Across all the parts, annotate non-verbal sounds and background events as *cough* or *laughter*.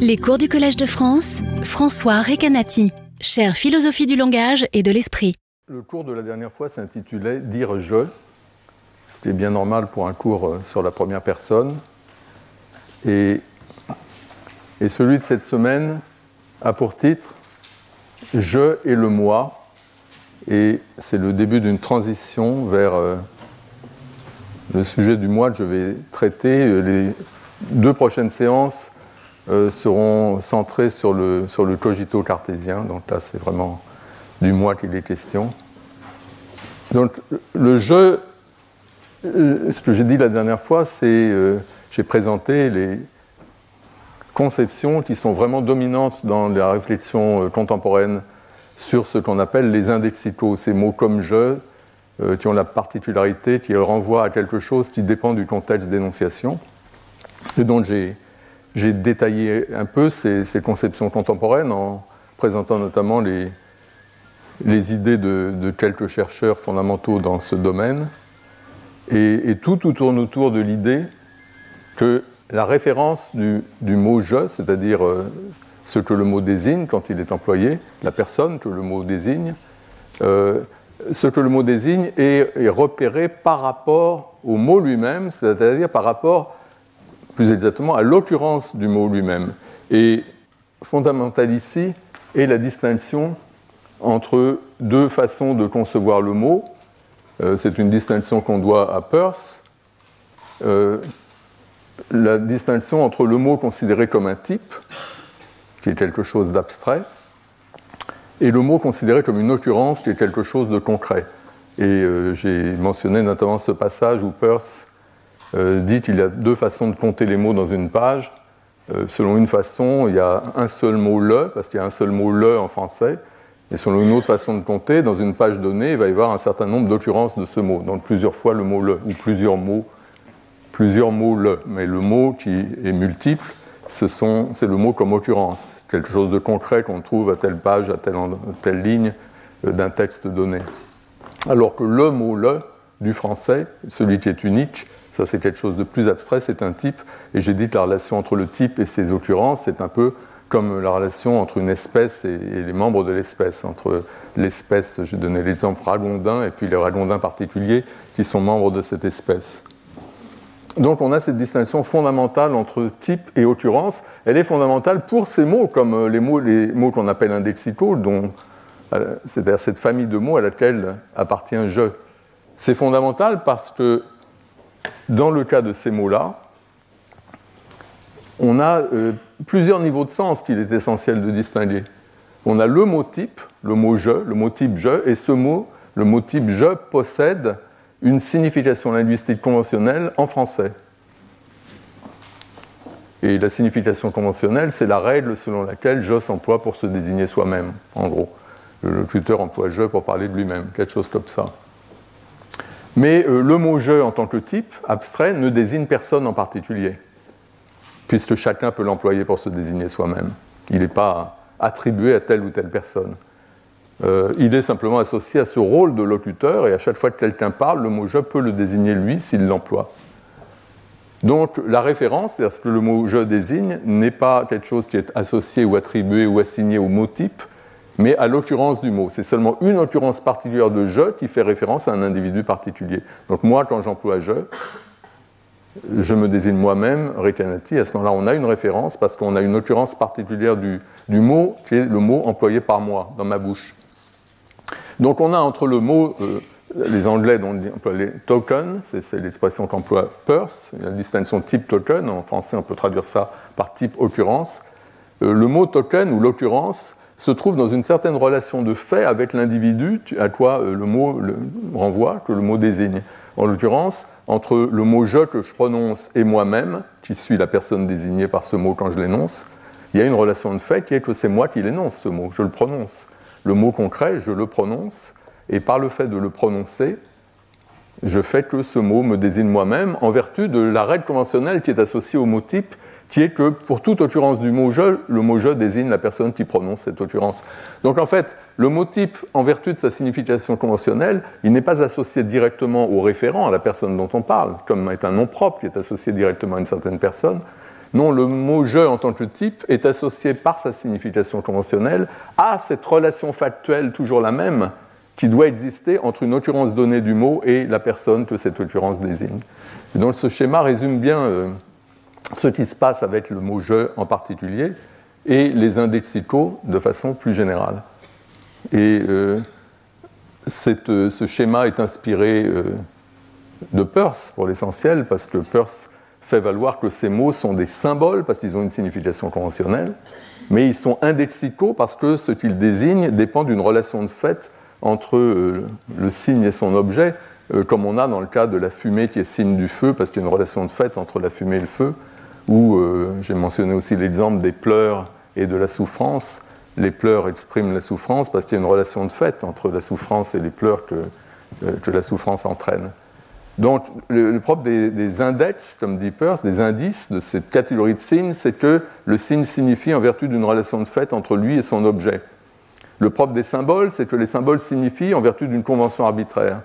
Les cours du Collège de France, François Recanati, chère philosophie du langage et de l'esprit. Le cours de la dernière fois s'intitulait Dire je. C'était bien normal pour un cours euh, sur la première personne. Et, et celui de cette semaine a pour titre Je et le moi. Et c'est le début d'une transition vers euh, le sujet du moi que je vais traiter. Les deux prochaines séances euh, seront centrées sur le, sur le cogito cartésien. Donc là, c'est vraiment du moi qu'il est question. Donc le jeu, euh, ce que j'ai dit la dernière fois, c'est euh, j'ai présenté les conceptions qui sont vraiment dominantes dans la réflexion contemporaine sur ce qu'on appelle les indexicaux, ces mots comme je, qui ont la particularité qu'ils renvoient à quelque chose qui dépend du contexte d'énonciation. Et donc j'ai j'ai détaillé un peu ces, conceptions contemporaines en présentant notamment les, les idées de, quelques chercheurs fondamentaux dans ce domaine. Et, tout, tourne autour de l'idée que la référence du, mot je, c'est-à-dire euh, ce que le mot désigne quand il est employé, la personne que le mot désigne, euh, ce que le mot désigne est, est repéré par rapport au mot lui-même, c'est-à-dire par rapport plus exactement à l'occurrence du mot lui-même. Et fondamental ici est la distinction entre deux façons de concevoir le mot. Euh, c'est une distinction qu'on doit à Peirce. Euh, la distinction entre le mot considéré comme un type, qui est quelque chose d'abstrait, et le mot considéré comme une occurrence, qui est quelque chose de concret. Et euh, j'ai mentionné notamment ce passage où Peirce euh, dit qu'il y a deux façons de compter les mots dans une page. Euh, selon une façon, il y a un seul mot le, parce qu'il y a un seul mot le en français. Et selon une autre façon de compter, dans une page donnée, il va y avoir un certain nombre d'occurrences de ce mot, donc plusieurs fois le mot le, ou plusieurs mots, plusieurs mots le. Mais le mot qui est multiple, c'est le mot comme occurrence, quelque chose de concret qu'on trouve à telle page, à telle, ligne euh, d'un texte donné. Alors que le mot le du français, celui qui est unique, ça, c'est quelque chose de plus abstrait, c'est un type. Et j'ai dit que la relation entre le type et ses occurrences, c'est un peu comme la relation entre une espèce et, les membres de l'espèce. Entre l'espèce, j'ai donné l'exemple ragondin, et puis les ragondins particuliers qui sont membres de cette espèce. Donc on a cette distinction fondamentale entre type et occurrence. Elle est fondamentale pour ces mots, comme les mots, les mots qu'on appelle indexicaux, dont, c'est-à-dire cette famille de mots à laquelle appartient je. C'est fondamental parce que dans le cas de ces mots-là, on a euh, plusieurs niveaux de sens qu'il est essentiel de distinguer. On a le mot type, le mot je, le mot type je, et ce mot, le mot type je, possède une signification linguistique conventionnelle en français. Et la signification conventionnelle, c'est la règle selon laquelle je s'emploie pour se désigner soi-même, en gros. Le locuteur emploie je pour parler de lui-même, quelque chose comme ça. Mais euh, le mot je en tant que type abstrait ne désigne personne en particulier, puisque chacun peut l'employer pour se désigner soi-même. Il n'est pas attribué à telle ou telle personne. Euh, il est simplement associé à ce rôle de locuteur, et à chaque fois que quelqu'un parle, le mot je peut le désigner lui s'il l'emploie. Donc la référence, c'est-à-dire ce que le mot je désigne, n'est pas quelque chose qui est associé ou attribué ou assigné au mot type, mais à l'occurrence du mot. C'est seulement une occurrence particulière de je qui fait référence à un individu particulier. Donc moi, quand j'emploie je, je me désigne moi-même, Rekanati, à ce moment-là, on a une référence parce qu'on a une occurrence particulière du, mot qui est le mot employé par moi dans ma bouche. Donc on a entre le mot, euh, les Anglais dont emploient les c'est l'expression qu'emploie Peirce, la distinction type token, en français on peut traduire ça par type occurrence. Euh, le mot token ou l'occurrence se trouve dans une certaine relation de fait avec l'individu à quoi euh, le mot renvoie, que le mot désigne. En l'occurrence, entre le mot je que je prononce et moi-même, qui suis la personne désignée par ce mot quand je l'énonce, il y a une relation de fait qui est que c'est moi qui l'énonce, ce mot, je le prononce. Le mot concret, je le prononce, et par le fait de le prononcer, je fais que ce mot me désigne moi-même en vertu de la règle conventionnelle qui est associée au mot type qui est que pour toute occurrence du mot je, le mot je désigne la personne qui prononce cette occurrence. Donc en fait, le mot type, en vertu de sa signification conventionnelle, il n'est pas associé directement au référent, à la personne dont on parle, comme est un nom propre qui est associé directement à une certaine personne, Non, le mot je en tant que type est associé par sa signification conventionnelle à cette relation factuelle toujours la même qui doit exister entre une occurrence donnée du mot et la personne que cette occurrence désigne. donc ce schéma résume bien euh, ce qui se passe avec le mot je en particulier et les indexicaux de façon plus générale. Et euh, euh, ce schéma est inspiré de Peirce pour l'essentiel, parce que Peirce fait valoir que ces mots sont des symboles, parce qu'ils ont une signification conventionnelle, mais ils sont indexicaux parce que ce qu'ils désignent dépend d'une relation de fait entre euh, le signe et son objet, euh, comme on a dans le cas de la fumée qui est signe du feu, parce qu'il y a une relation de fait entre la fumée et le feu, ou euh, j'ai mentionné aussi l'exemple des pleurs et de la souffrance. Les pleurs expriment la souffrance parce qu'il y a une relation de fait entre la souffrance et les pleurs que, la souffrance entraîne. Donc, le, propre des, des, index, comme dit Peirce, des indices de cette catégorie de signes, c'est que le signe signifie en vertu d'une relation de fait entre lui et son objet. Le propre des symboles, c'est que les symboles signifient en vertu d'une convention arbitraire.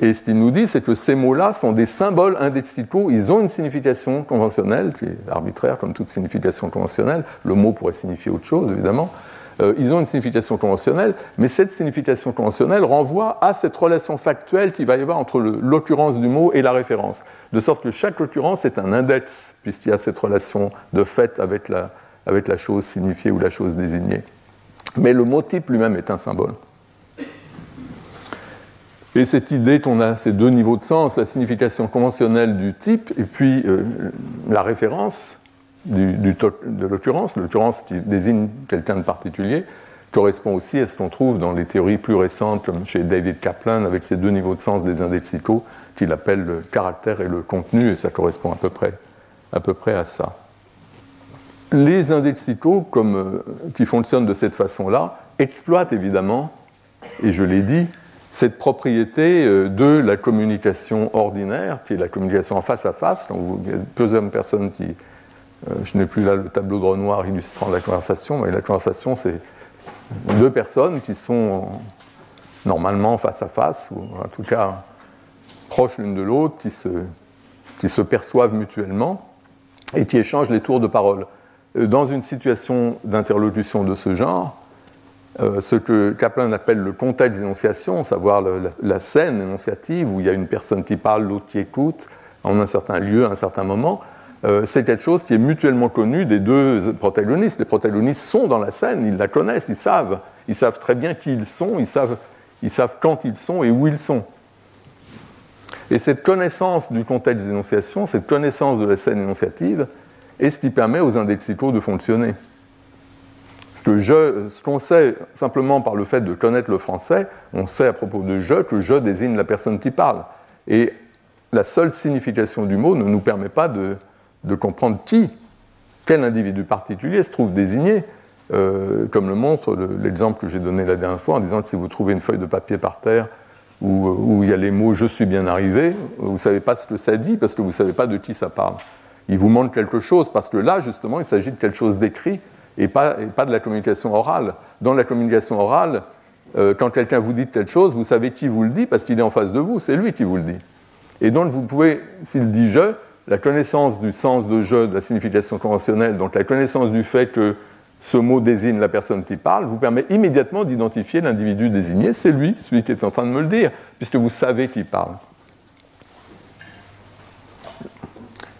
Et ce qu'il nous dit, c'est que ces mots-là sont des symboles indexicaux, ils ont une signification conventionnelle, qui est arbitraire comme toute signification conventionnelle, le mot pourrait signifier autre chose évidemment, euh, ils ont une signification conventionnelle, mais cette signification conventionnelle renvoie à cette relation factuelle qu'il va y avoir entre l'occurrence du mot et la référence, de sorte que chaque occurrence est un index, puisqu'il y a cette relation de fait avec la, avec la chose signifiée ou la chose désignée. Mais le mot type lui-même est un symbole. Et cette idée qu'on a ces deux niveaux de sens, la signification conventionnelle du type et puis euh, la référence de l'occurrence, l'occurrence qui désigne quelqu'un de particulier, correspond aussi à ce qu'on trouve dans les théories plus récentes, comme chez David Kaplan, avec ces deux niveaux de sens des indexicaux, qu'il appelle le caractère et le contenu, et ça correspond à peu près à, peu près à ça. Les indexicaux, comme, euh, qui fonctionnent de cette façon-là, exploitent évidemment, et je l'ai dit, cette propriété euh, de la communication ordinaire, qui est la communication en face à face. Vous, il y a plusieurs personnes qui. Euh, je n'ai plus là le tableau de Renoir illustrant la conversation, mais la conversation, c'est deux personnes qui sont normalement face à face, ou en tout cas proches l'une de l'autre, qui se, qui se perçoivent mutuellement et qui échangent les tours de parole. Euh, dans une situation d'interlocution de ce genre, euh, ce que Kaplan appelle le contexte d'énonciation, savoir la, scène énonciative où il y a une personne qui parle, l'autre qui écoute, en un certain lieu, à un certain moment, euh, c'est quelque chose qui est mutuellement connu des deux protagonistes. Les protagonistes sont dans la scène, ils la connaissent, ils savent, ils savent très bien qui ils sont, ils savent, ils savent quand ils sont et où ils sont. Et cette connaissance du contexte d'énonciation, cette connaissance de la scène énonciative, est ce qui permet aux indexicaux de fonctionner. Ce qu'on sait simplement par le fait de connaître le français, on sait à propos de je que je désigne la personne qui parle. Et la seule signification du mot ne nous permet pas de, comprendre qui, quel individu particulier se trouve désigné, euh, comme le montre l'exemple que j'ai donné la dernière fois en disant que si vous trouvez une feuille de papier par terre où, où il y a les mots je suis bien arrivé, vous ne savez pas ce que ça dit parce que vous ne savez pas de qui ça parle il vous manque quelque chose, parce que là, justement, il s'agit de quelque chose d'écrit et pas, de la communication orale. Dans la communication orale, euh, quand quelqu'un vous dit telle chose, vous savez qui vous le dit parce qu'il est en face de vous, c'est lui qui vous le dit. Et donc, vous pouvez, s'il dit je, la connaissance du sens de je, de la signification conventionnelle, donc la connaissance du fait que ce mot désigne la personne qui parle, vous permet immédiatement d'identifier l'individu désigné, c'est lui, celui qui est en train de me le dire, puisque vous savez qui parle.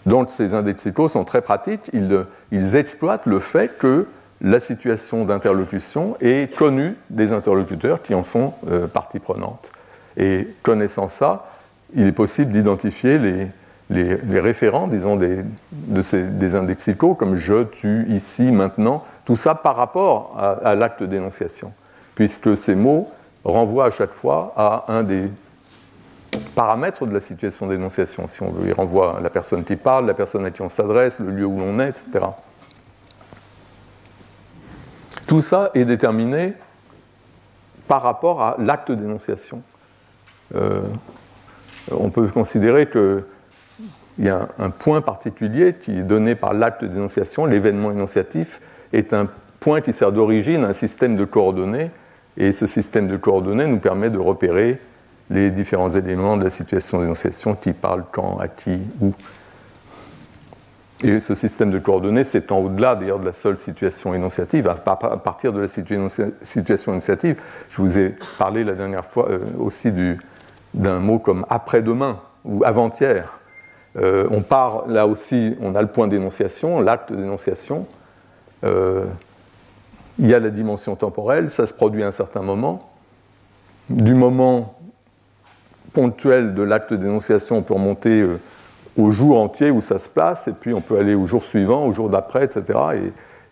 Donc ces indexicaux sont très pratiques, ils, exploitent le fait que la situation d'interlocution est connue des interlocuteurs qui en sont euh, partie prenante. Et connaissant ça, il est possible d'identifier les, référents, disons, des, de ces, indexicaux, comme je, tu, ici, maintenant, tout ça par rapport à, à l'acte d'énonciation, puisque ces mots renvoient à chaque fois à un des paramètres de la situation d'énonciation, si on veut. Il renvoie la personne qui parle, la personne à qui on s'adresse, le lieu où l'on est, etc. Tout ça est déterminé par rapport à l'acte d'énonciation. Euh, on peut considérer qu'il y a un, point particulier qui est donné par l'acte d'énonciation, l'événement énonciatif, est un point qui sert d'origine à un système de coordonnées, et ce système de coordonnées nous permet de repérer les différents éléments de la situation d'énonciation qui parlent quand, à qui, où. Et ce système de coordonnées s'étend au-delà d'ailleurs de la seule situation énonciative. À partir de la situation énonciative, je vous ai parlé la dernière fois euh, aussi d'un mot comme après-demain ou avant-hier. Euh, on part là aussi, on a le point d'énonciation, l'acte d'énonciation. Euh, il y a la dimension temporelle, ça se produit à un certain moment. Du moment ponctuel de l'acte d'énonciation, on peut remonter au jour entier où ça se place, et puis on peut aller au jour suivant, au jour d'après, etc.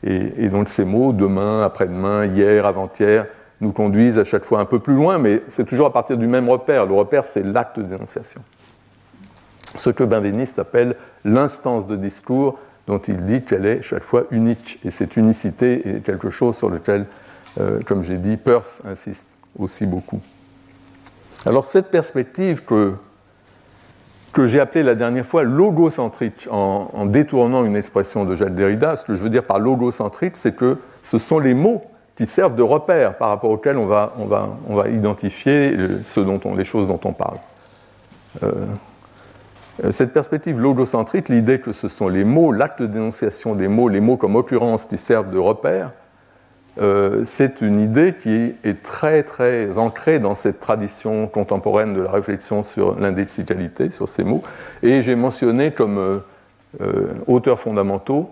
Et, donc ces mots, demain, après-demain, hier, avant-hier, nous conduisent à chaque fois un peu plus loin, mais c'est toujours à partir du même repère. Le repère, c'est l'acte d'énonciation. Ce que Benveniste appelle l'instance de discours dont il dit qu'elle est chaque fois unique. Et cette unicité est quelque chose sur lequel, euh, comme j'ai dit, Peirce insiste aussi beaucoup. Alors cette perspective que que j'ai appelé la dernière fois logocentrique, en, détournant une expression de Jacques Derrida. Ce que je veux dire par logocentrique, c'est que ce sont les mots qui servent de repère par rapport auxquels on va, identifier ce dont on, les choses dont on parle. Euh, cette perspective logocentrique, l'idée que ce sont les mots, l'acte de dénonciation des mots, les mots comme occurrence qui servent de repère, euh, c'est une idée qui est très très ancrée dans cette tradition contemporaine de la réflexion sur l'indexicalité, sur ces mots. Et j'ai mentionné comme euh, euh, auteurs fondamentaux,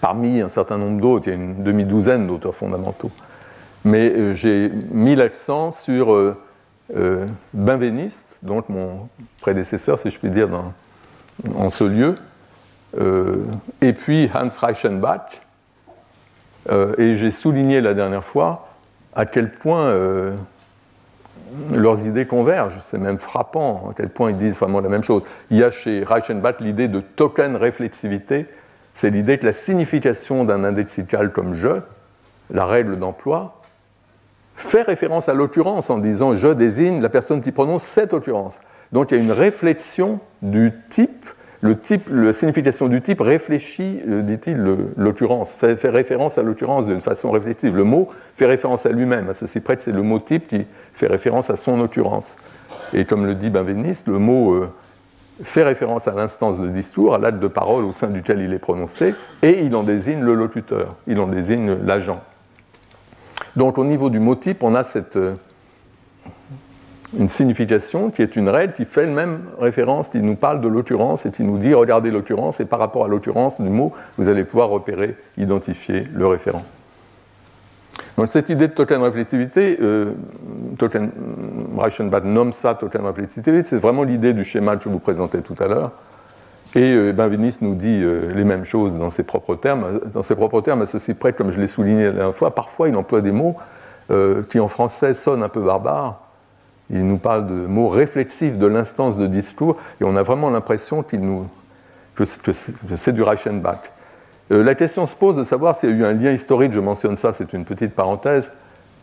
parmi un certain nombre d'autres, il y a une demi-douzaine d'auteurs fondamentaux, mais j'ai mis l'accent sur Benveniste, donc mon prédécesseur, si je puis dire, en ce lieu, et puis Hans Reichenbach, euh, et j'ai souligné la dernière fois à quel point euh, leurs idées convergent. C'est même frappant à quel point ils disent vraiment la même chose. Il y a chez Reichenbach l'idée de token réflexivité. C'est l'idée que la signification d'un indexical comme je, la règle d'emploi, fait référence à l'occurrence en disant je désigne la personne qui prononce cette occurrence. Donc il y a une réflexion du type le type, la signification du type réfléchit, euh, dit-il, l'occurrence, fait, référence à l'occurrence d'une façon réflexive. Le mot fait référence à lui-même. À ceci près c'est le mot type qui fait référence à son occurrence. Et comme le dit Benveniste, le mot euh, fait référence à l'instance de discours, à l'acte de parole au sein duquel il est prononcé, et il en désigne le locuteur, il en désigne l'agent. Donc au niveau du mot type, on a cette euh, une signification qui est une règle qui fait le même référence, qui nous parle de l'occurrence et qui nous dit regardez l'occurrence et par rapport à l'occurrence du mot, vous allez pouvoir repérer, identifier le référent. Donc cette idée de token réflexivité, euh, token, Reichenbach nomme ça token réflexivité, c'est vraiment l'idée du schéma que je vous présentais tout à l'heure. Et euh, Benveniste nous dit euh, les mêmes choses dans ses propres termes, dans ses propres termes, à ceci près, comme je l'ai souligné la dernière fois, parfois il emploie des mots euh, qui en français sonnent un peu barbares, il nous parle de mots réflexifs de l'instance de discours, et on a vraiment l'impression qu'il nous, que c'est du Reichenbach. Euh, la question se pose de savoir s'il y a eu un lien historique, je mentionne ça, c'est une petite parenthèse,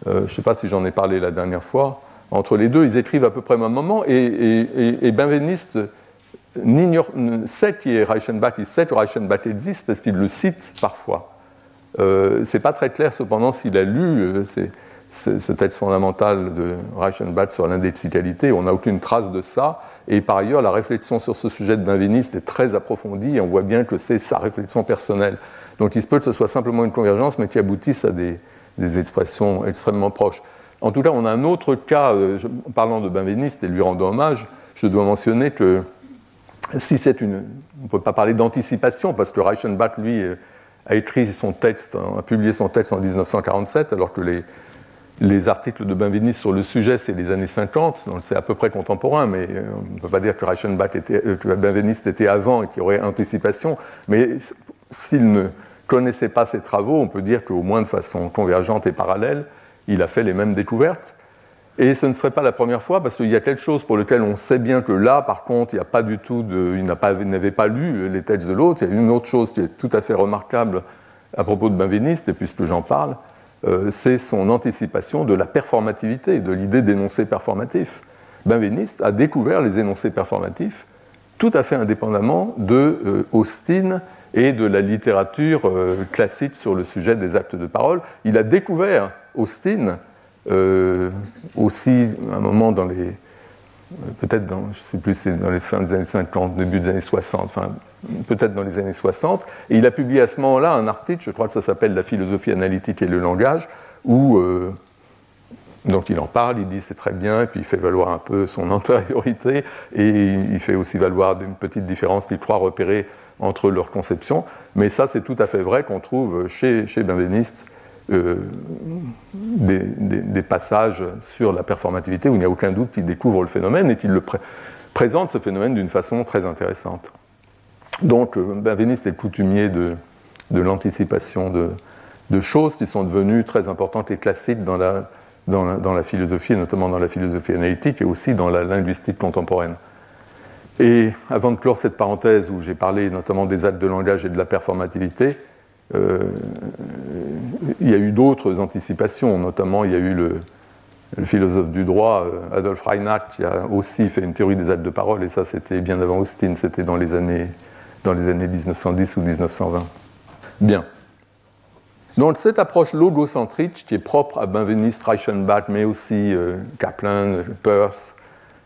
euh, je ne sais pas si j'en ai parlé la dernière fois, entre les deux, ils écrivent à peu près au même moment, et, Benveniste sait qui est Reichenbach, il sait que Reichenbach existe parce qu'il le cite parfois. Euh, c'est pas très clair cependant s'il a lu, euh, ce, texte fondamental de Reichenbach sur l'indexicalité. On n'a aucune trace de ça. Et par ailleurs, la réflexion sur ce sujet de Benveniste est très approfondie et on voit bien que c'est sa réflexion personnelle. Donc il se peut que ce soit simplement une convergence, mais qui aboutisse à des, expressions extrêmement proches. En tout cas, on a un autre cas, euh, en parlant de Benveniste et lui rendant hommage, je dois mentionner que si c'est une. On ne peut pas parler d'anticipation, parce que Reichenbach, lui, a écrit son texte, a publié son texte en 1947, alors que les, les articles de Benveniste sur le sujet, c'est les années 50, donc c'est à peu près contemporain, mais euh, on ne peut pas dire que Reichenbach était, euh, que Benveniste était avant et qu'il y aurait anticipation. Mais s'il ne connaissait pas ses travaux, on peut dire qu'au moins de façon convergente et parallèle, il a fait les mêmes découvertes. Et ce ne serait pas la première fois, parce qu'il y a quelque chose pour lequel on sait bien que là, par contre, il n'y pas du tout il n'avait pas, pas lu les textes de l'autre. Il y a une autre chose qui est tout à fait remarquable à propos de Benveniste, et puisque j'en parle, c'est son anticipation de la performativité, de l'idée d'énoncé performatif. Benveniste a découvert les énoncés performatifs tout à fait indépendamment de euh, Austin et de la littérature euh, classique sur le sujet des actes de parole. Il a découvert Austin aussi un moment dans les, peut-être dans, je sais plus, c'est dans les fins des années 50, début des années 60, enfin, peut-être dans les années 60. Et il a publié à ce moment-là un article, je crois que ça s'appelle La philosophie analytique et le langage, où euh, donc il en parle, il dit c'est très bien, et puis il fait valoir un peu son *laughs* antériorité, et il fait aussi valoir une petite différence qu'il croit repérer entre leurs conceptions. Mais ça, c'est tout à fait vrai qu'on trouve chez, chez Benveniste euh, des, passages sur la performativité où il n'y a aucun doute qu'il découvre le phénomène et qu'il le présente ce phénomène d'une façon très intéressante. Donc, euh, Benveniste est coutumier de, l'anticipation de, choses qui sont devenues très importantes et classiques dans la, dans la, philosophie, et notamment dans la philosophie analytique et aussi dans la linguistique contemporaine. Et avant de clore cette parenthèse où j'ai parlé notamment des actes de langage et de la performativité, il y a eu d'autres anticipations, notamment il y a eu le, philosophe du droit, euh, Adolf Reinach, qui a aussi fait une théorie des actes de parole, et ça c'était bien avant Austin, c'était dans les années, dans les années 1910 ou 1920. Bien. Donc cette approche logocentrique qui est propre à Benveniste, Reichenbach, mais aussi euh, Kaplan, Peirce,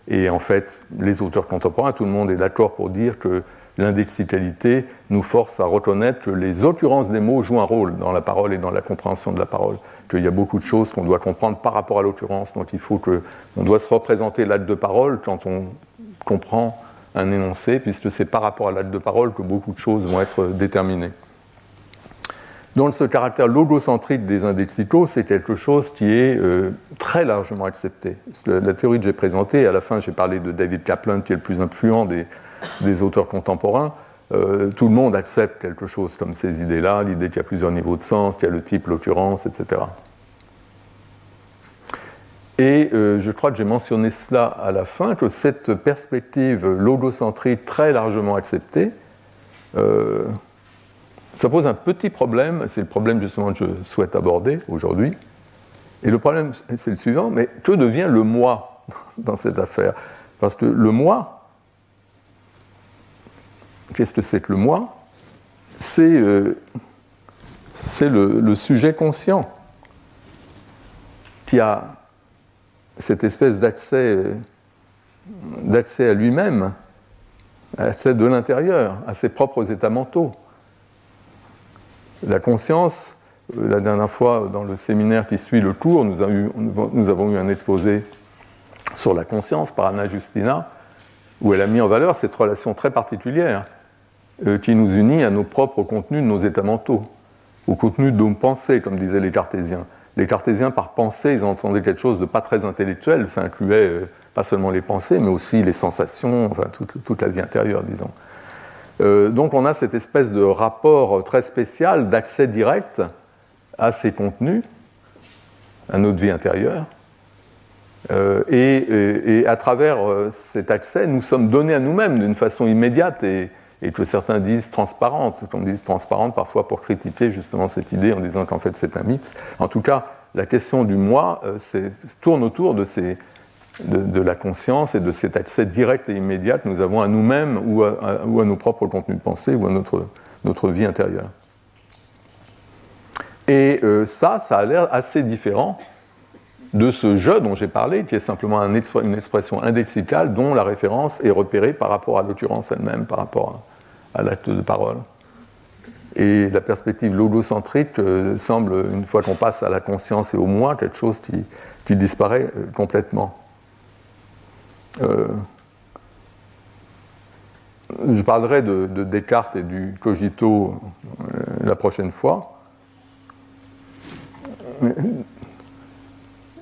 et en fait les auteurs contemporains, tout le monde est d'accord pour dire que l'indexicalité nous force à reconnaître que les occurrences des mots jouent un rôle dans la parole et dans la compréhension de la parole, qu'il y a beaucoup de choses qu'on doit comprendre par rapport à l'occurrence, donc il faut que on doit se représenter l'acte de parole quand on comprend un énoncé, puisque c'est par rapport à l'acte de parole que beaucoup de choses vont être déterminées. Donc ce caractère logocentrique des indexicaux, c'est quelque chose qui est euh, très largement accepté. La théorie que j'ai présentée, à la fin j'ai parlé de David Kaplan, qui est le plus influent des, des auteurs contemporains, euh, tout le monde accepte quelque chose comme ces idées-là, l'idée qu'il y a plusieurs niveaux de sens, qu'il y a le type, l'occurrence, etc. Et euh, je crois que j'ai mentionné cela à la fin, que cette perspective logocentrique très largement acceptée, euh, ça pose un petit problème, c'est le problème justement que je souhaite aborder aujourd'hui. Et le problème, c'est le suivant, mais que devient le moi dans cette affaire? Parce que le moi, Qu'est-ce que c'est que le moi? C'est euh, le, sujet conscient qui a cette espèce d'accès d'accès à lui-même, accès de l'intérieur, à ses propres états mentaux. La conscience, euh, la dernière fois dans le séminaire qui suit le cours, nous, avons eu un exposé sur la conscience par Anna Justina, où elle a mis en valeur cette relation très particulière euh, qui nous unit à nos propres contenus de nos états mentaux, au contenu de nos pensées, comme disaient les cartésiens. Les cartésiens, par pensée, ils entendaient quelque chose de pas très intellectuel, ça incluait euh, pas seulement les pensées, mais aussi les sensations, enfin toute, la vie intérieure, disons. Euh, donc on a cette espèce de rapport très spécial d'accès direct à ces contenus, à notre vie intérieure. et, à travers cet accès, nous sommes donnés à nous-mêmes d'une façon immédiate et, et que certains disent transparente, qu'on dise transparente parfois pour critiquer justement cette idée en disant qu'en fait c'est un mythe. En tout cas, la question du moi euh, tourne autour de, la conscience et de cet accès direct et immédiat que nous avons à nous-mêmes ou à, à, nos propres contenus de pensée ou à notre, vie intérieure. Et euh, ça, ça a l'air assez différent de ce je dont j'ai parlé, qui est simplement une expression indexicale dont la référence est repérée par rapport à l'occurrence elle-même, par rapport à, l'acte de parole. Et la perspective logocentrique euh, semble, une fois qu'on passe à la conscience et au moi, quelque chose qui, disparaît euh, complètement. Euh, je parlerai de, Descartes et du cogito la prochaine fois.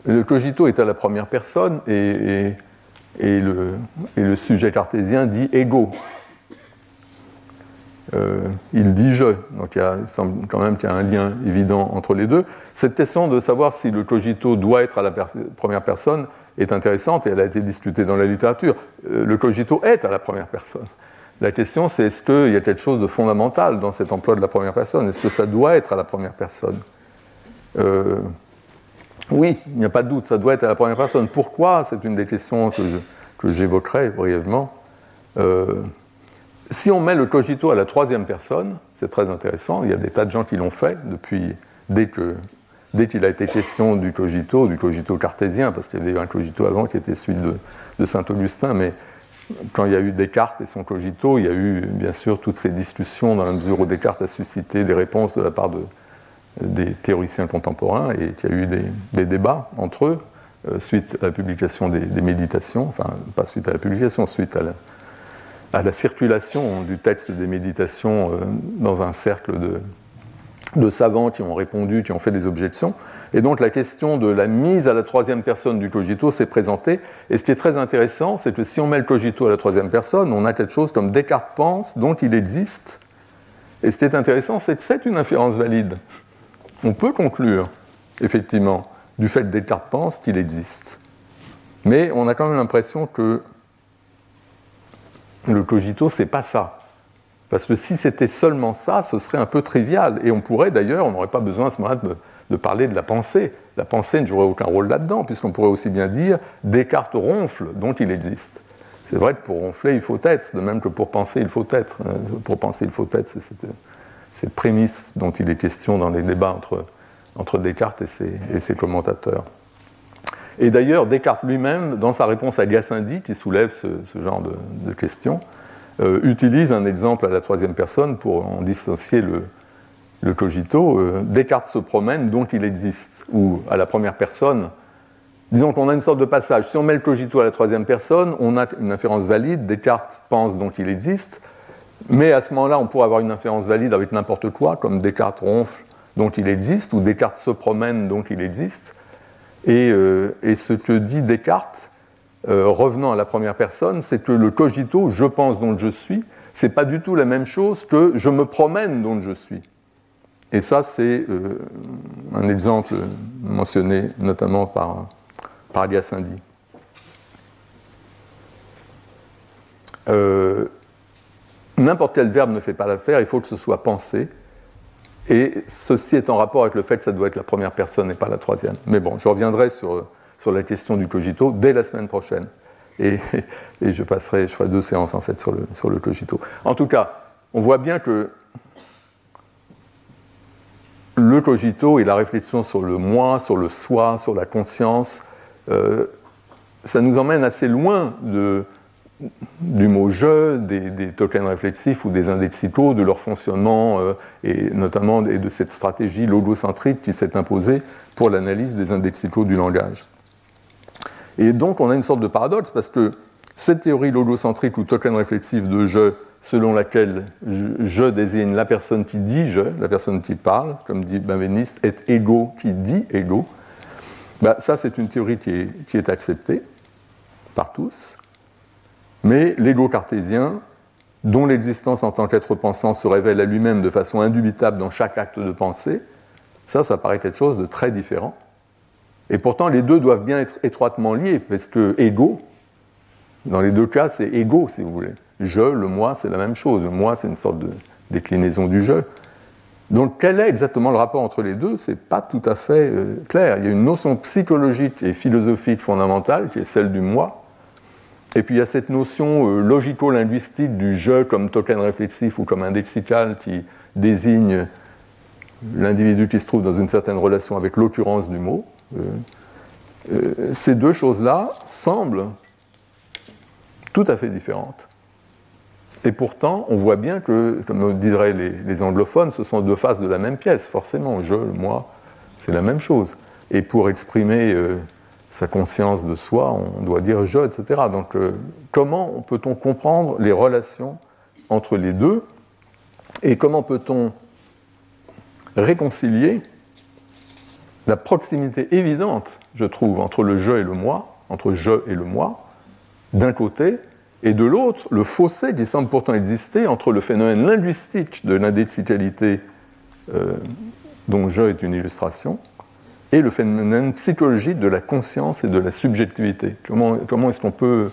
Le cogito est à la première personne et, le, et le, sujet cartésien dit ego. Euh, il dit je. Donc il, semble quand même qu'il y a un lien évident entre les deux. Cette question de savoir si le cogito doit être à la première personne est intéressante et elle a été discutée dans la littérature. Euh, le cogito est à la première personne. La question c'est est-ce qu'il y a quelque chose de fondamental dans cet emploi de la première personne? Est-ce que ça doit être à la première personne? Euh, Oui, il n'y a pas de doute, ça doit être à la première personne. Pourquoi? C'est une des questions que j'évoquerai brièvement. Si on met le cogito à la troisième personne, c'est très intéressant, il y a des tas de gens qui l'ont fait depuis, dès que dès qu'il a été question du cogito, du cogito cartésien, parce qu'il y avait un cogito avant qui était celui de, Saint-Augustin, mais quand il y a eu Descartes et son cogito, il y a eu bien sûr toutes ces discussions dans la mesure où Descartes a suscité des réponses de la part des théoriciens contemporains et qu'il y a eu des, débats entre eux euh, suite à la publication des, méditations, enfin pas suite à la publication, suite à la, à la circulation du texte des méditations euh, dans un cercle de, savants qui ont répondu, qui ont fait des objections. Et donc la question de la mise à la troisième personne du cogito s'est présentée. Et ce qui est très intéressant, c'est que si on met le cogito à la troisième personne, on a quelque chose comme Descartes pense, dont il existe. Et ce qui est intéressant, c'est que c'est une inférence valide. On peut conclure, effectivement, du fait que Descartes pense qu'il existe. Mais on a quand même l'impression que le cogito, c'est pas ça. Parce que si c'était seulement ça, ce serait un peu trivial. Et on pourrait d'ailleurs, on n'aurait pas besoin à ce moment-là de, parler de la pensée. La pensée ne jouerait aucun rôle là-dedans, puisqu'on pourrait aussi bien dire Descartes ronfle, dont il existe. C'est vrai que pour ronfler, il faut être, de même que pour penser, il faut être. Pour penser, il faut être, c'est cette, prémisse dont il est question dans les débats entre Descartes et ses, commentateurs. Et d'ailleurs, Descartes lui-même, dans sa réponse à Gassendi, qui soulève ce, genre de, questions, euh, utilise un exemple à la troisième personne pour en dissocier le, cogito. Euh, Descartes se promène, donc il existe. Ou à la première personne, disons qu'on a une sorte de passage. Si on met le cogito à la troisième personne, on a une inférence valide. Descartes pense, donc il existe. Mais à ce moment-là, on pourrait avoir une inférence valide avec n'importe quoi, comme Descartes ronfle, donc il existe, ou Descartes se promène, donc il existe. Et, euh, et ce que dit Descartes, euh, revenant à la première personne, c'est que le cogito, je pense dont je suis, c'est pas du tout la même chose que je me promène dont je suis. Et ça, c'est euh, un exemple mentionné notamment par, par Gassendi. N'importe quel verbe ne fait pas l'affaire, il faut que ce soit pensé. Et ceci est en rapport avec le fait que ça doit être la première personne et pas la troisième. Mais bon, je reviendrai sur sur la question du cogito dès la semaine prochaine. *laughs* Et, je passerai, je ferai deux séances en fait sur le, sur le cogito. En tout cas, on voit bien que le cogito et la réflexion sur le moi, sur le soi, sur la conscience, euh, ça nous emmène assez loin de, du mot je, des, tokens réflexifs ou des indexicaux, de leur fonctionnement euh, et notamment de cette stratégie logocentrique qui s'est imposée pour l'analyse des indexicaux du langage. Et donc on a une sorte de paradoxe parce que cette théorie logocentrique ou token réflexif de je, selon laquelle je, désigne la personne qui dit je, la personne qui parle, comme dit Benveniste, est ego qui dit ego, bah, ça c'est une théorie qui est acceptée par tous. Mais l'ego cartésien, dont l'existence en tant qu'être pensant se révèle à lui-même de façon indubitable dans chaque acte de pensée, ça, ça paraît quelque chose de très différent. Et pourtant, les deux doivent bien être étroitement liés, parce que ego, dans les deux cas, c'est ego, si vous voulez. Je, le moi, c'est la même chose. Le moi, c'est une sorte de déclinaison du je. Donc, quel est exactement le rapport entre les deux? C'est pas tout à fait euh, clair. Il y a une notion psychologique et philosophique fondamentale qui est celle du moi. Et puis il y a cette notion euh, logico-linguistique du je comme token réflexif ou comme indexical qui désigne l'individu qui se trouve dans une certaine relation avec l'occurrence du mot. Euh, euh, ces deux choses-là semblent tout à fait différentes. Et pourtant, on voit bien que, comme diraient les, anglophones, ce sont deux faces de la même pièce, forcément. Je, moi, c'est la même chose. Et pour exprimer sa conscience de soi, on doit dire je, etc. Donc, comment peut-on comprendre les relations entre les deux Et comment peut-on réconcilier la proximité évidente, je trouve, entre le je et le moi, entre je et le moi, d'un côté, et de l'autre, le fossé qui semble pourtant exister entre le phénomène linguistique de l'indexicalité euh, dont je est une illustration, et le phénomène psychologique de la conscience et de la subjectivité. Comment, comment est-ce qu'on peut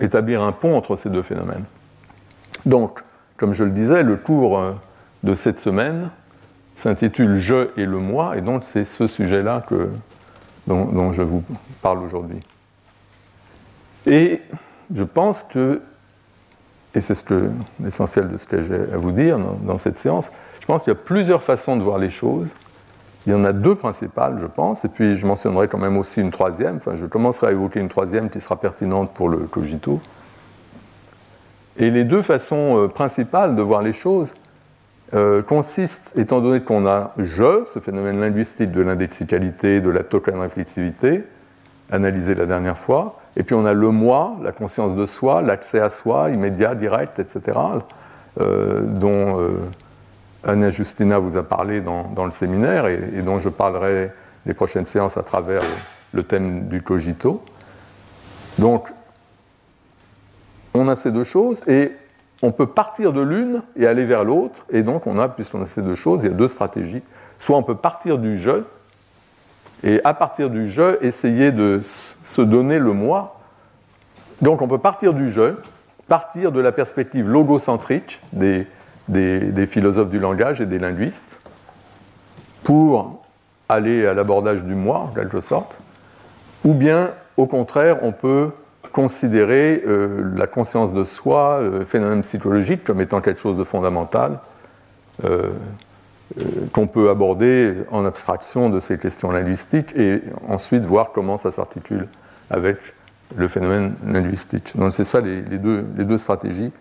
établir un pont entre ces deux phénomènes? Donc, comme je le disais, le cours euh, de cette semaine s'intitule Je et le moi, et donc c'est ce sujet-là dont, je vous parle aujourd'hui. Et je pense que, et c'est ce l'essentiel de ce que j'ai à vous dire dans, cette séance, je pense qu'il y a plusieurs façons de voir les choses. Il y en a deux principales, je pense, et puis je mentionnerai quand même aussi une troisième. Enfin, je commencerai à évoquer une troisième qui sera pertinente pour le cogito. Et les deux façons euh, principales de voir les choses euh, consistent, étant donné qu'on a je, ce phénomène linguistique de l'indexicalité, de la token réflexivité, analysé la dernière fois, et puis on a le moi, la conscience de soi, l'accès à soi, immédiat, direct, etc., euh, dont Anna Justina vous a parlé dans, le séminaire et, dont je parlerai les prochaines séances à travers le, thème du cogito. Donc, on a ces deux choses et on peut partir de l'une et aller vers l'autre. Et donc, on a, puisqu'on a ces deux choses, il y a deux stratégies. Soit on peut partir du je, et à partir du je, essayer de se donner le moi. Donc, on peut partir du je, partir de la perspective logocentrique des, des, philosophes du langage et des linguistes pour aller à l'abordage du moi, en quelque sorte, ou bien, au contraire, on peut considérer euh, la conscience de soi, le phénomène psychologique, comme étant quelque chose de fondamental, euh, euh, qu'on peut aborder en abstraction de ces questions linguistiques et ensuite voir comment ça s'articule avec le phénomène linguistique. Donc c'est ça les, deux, les, deux, stratégies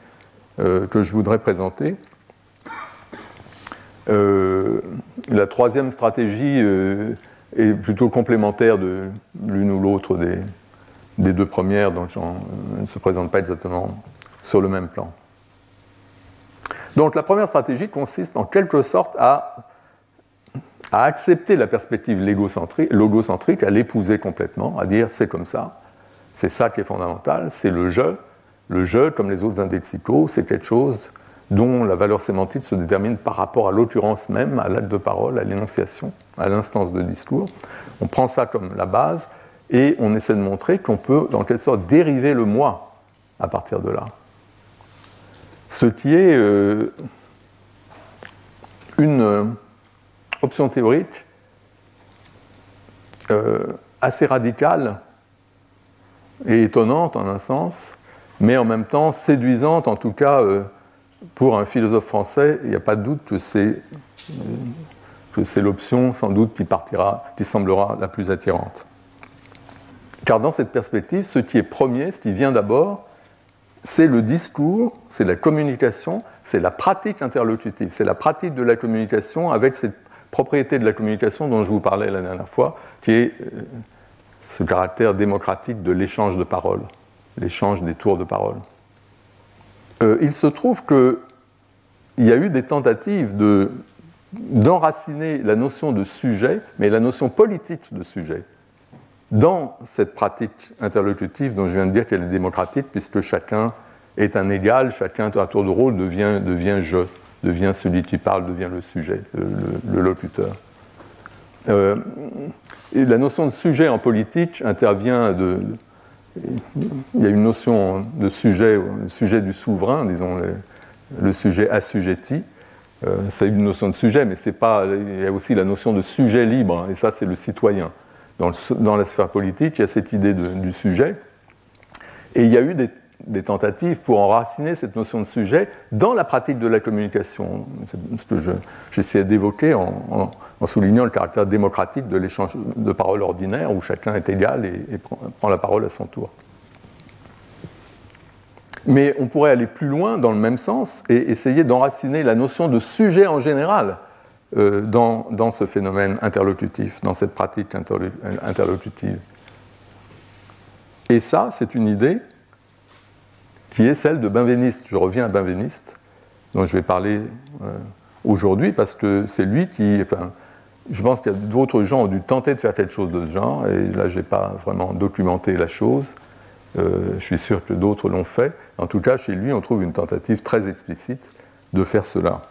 que je voudrais présenter. Euh, la troisième stratégie euh, est plutôt complémentaire de l'une ou l'autre des, deux premières, donc ne se présente pas exactement sur le même plan. Donc la première stratégie consiste en quelque sorte à, accepter la perspective logocentrique, à l'épouser complètement, à dire c'est comme ça, c'est ça qui est fondamental, c'est le je. Le je, comme les autres indexicaux, c'est quelque chose dont la valeur sémantique se détermine par rapport à l'occurrence même, à l'acte de parole, à l'énonciation, à l'instance de discours. On prend ça comme la base et on essaie de montrer qu'on peut, dans quelque sorte, dériver le moi à partir de là. Ce qui est euh, une euh, option théorique euh, assez radicale et étonnante en un sens, mais en même temps séduisante, en tout cas pour un philosophe français, il n'y a pas de doute que c'est, l'option sans doute qui partira, qui semblera la plus attirante. Car dans cette perspective, ce qui est premier, ce qui vient d'abord, c'est le discours, c'est la communication, c'est la pratique interlocutive, c'est la pratique de la communication avec cette propriété de la communication dont je vous parlais la dernière fois, qui est euh, ce caractère démocratique de l'échange de paroles, l'échange des tours de parole. Euh, il se trouve qu'il y a eu des tentatives d'enraciner la notion de sujet, mais la notion politique de sujet, dans cette pratique interlocutive dont je viens de dire qu'elle est démocratique, puisque chacun est un égal, chacun à tour de rôle devient, je, devient celui qui parle, devient le sujet, le, locuteur. Euh, la notion de sujet en politique intervient de, il y a une notion de sujet, le sujet du souverain, disons, le, sujet assujetti. Euh, c'est une notion de sujet, mais c'est pas. Il y a aussi la notion de sujet libre, et ça, c'est le citoyen. Dans, dans, la sphère politique, il y a cette idée du sujet. Et il y a eu des, tentatives pour enraciner cette notion de sujet dans la pratique de la communication. C'est ce que j'essaie d'évoquer en, soulignant le caractère démocratique de l'échange de paroles ordinaires où chacun est égal et, prend, la parole à son tour. Mais on pourrait aller plus loin dans le même sens et essayer d'enraciner la notion de sujet en général euh, dans, dans, ce phénomène interlocutif, dans cette pratique interlocutive. Et ça, c'est une idée qui est celle de Benveniste. Je reviens à Benveniste, dont je vais parler euh, aujourd'hui, parce que c'est lui qui. Enfin, je pense qu'il y a d'autres gens ont dû tenter de faire quelque chose de ce genre, et là, je n'ai pas vraiment documenté la chose. Euh, je suis sûr que d'autres l'ont fait. En tout cas, chez lui, on trouve une tentative très explicite de faire cela.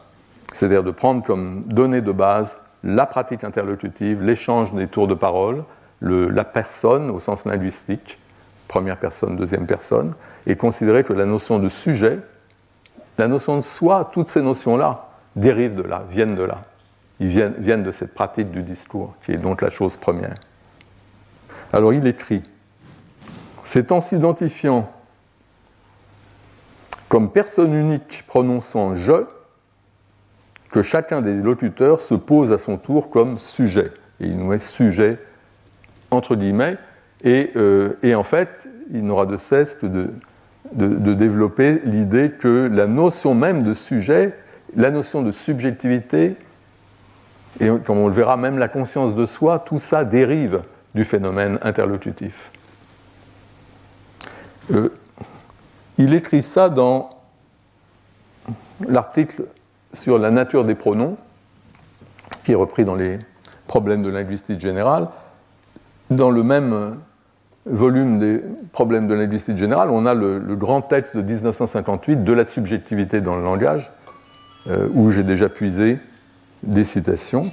C'est-à-dire de prendre comme donnée de base la pratique interlocutive, l'échange des tours de parole, le, la personne au sens linguistique, première personne, deuxième personne, et considérer que la notion de sujet, la notion de soi, toutes ces notions-là dérivent de là, viennent de là. Ils viennent, de cette pratique du discours, qui est donc la chose première. Alors il écrit C'est en s'identifiant comme personne unique prononçant je que chacun des locuteurs se pose à son tour comme sujet. Et il nous met sujet entre guillemets, et, euh, et en fait, il n'aura de cesse de, développer l'idée que la notion même de sujet, la notion de subjectivité, et comme on le verra, même la conscience de soi, tout ça dérive du phénomène interlocutif. Euh, il écrit ça dans l'article sur la nature des pronoms, qui est repris dans les problèmes de linguistique générale. Dans le même volume des problèmes de linguistique générale, on a le, grand texte de 1958 de la subjectivité dans le langage, euh, où j'ai déjà puisé des citations.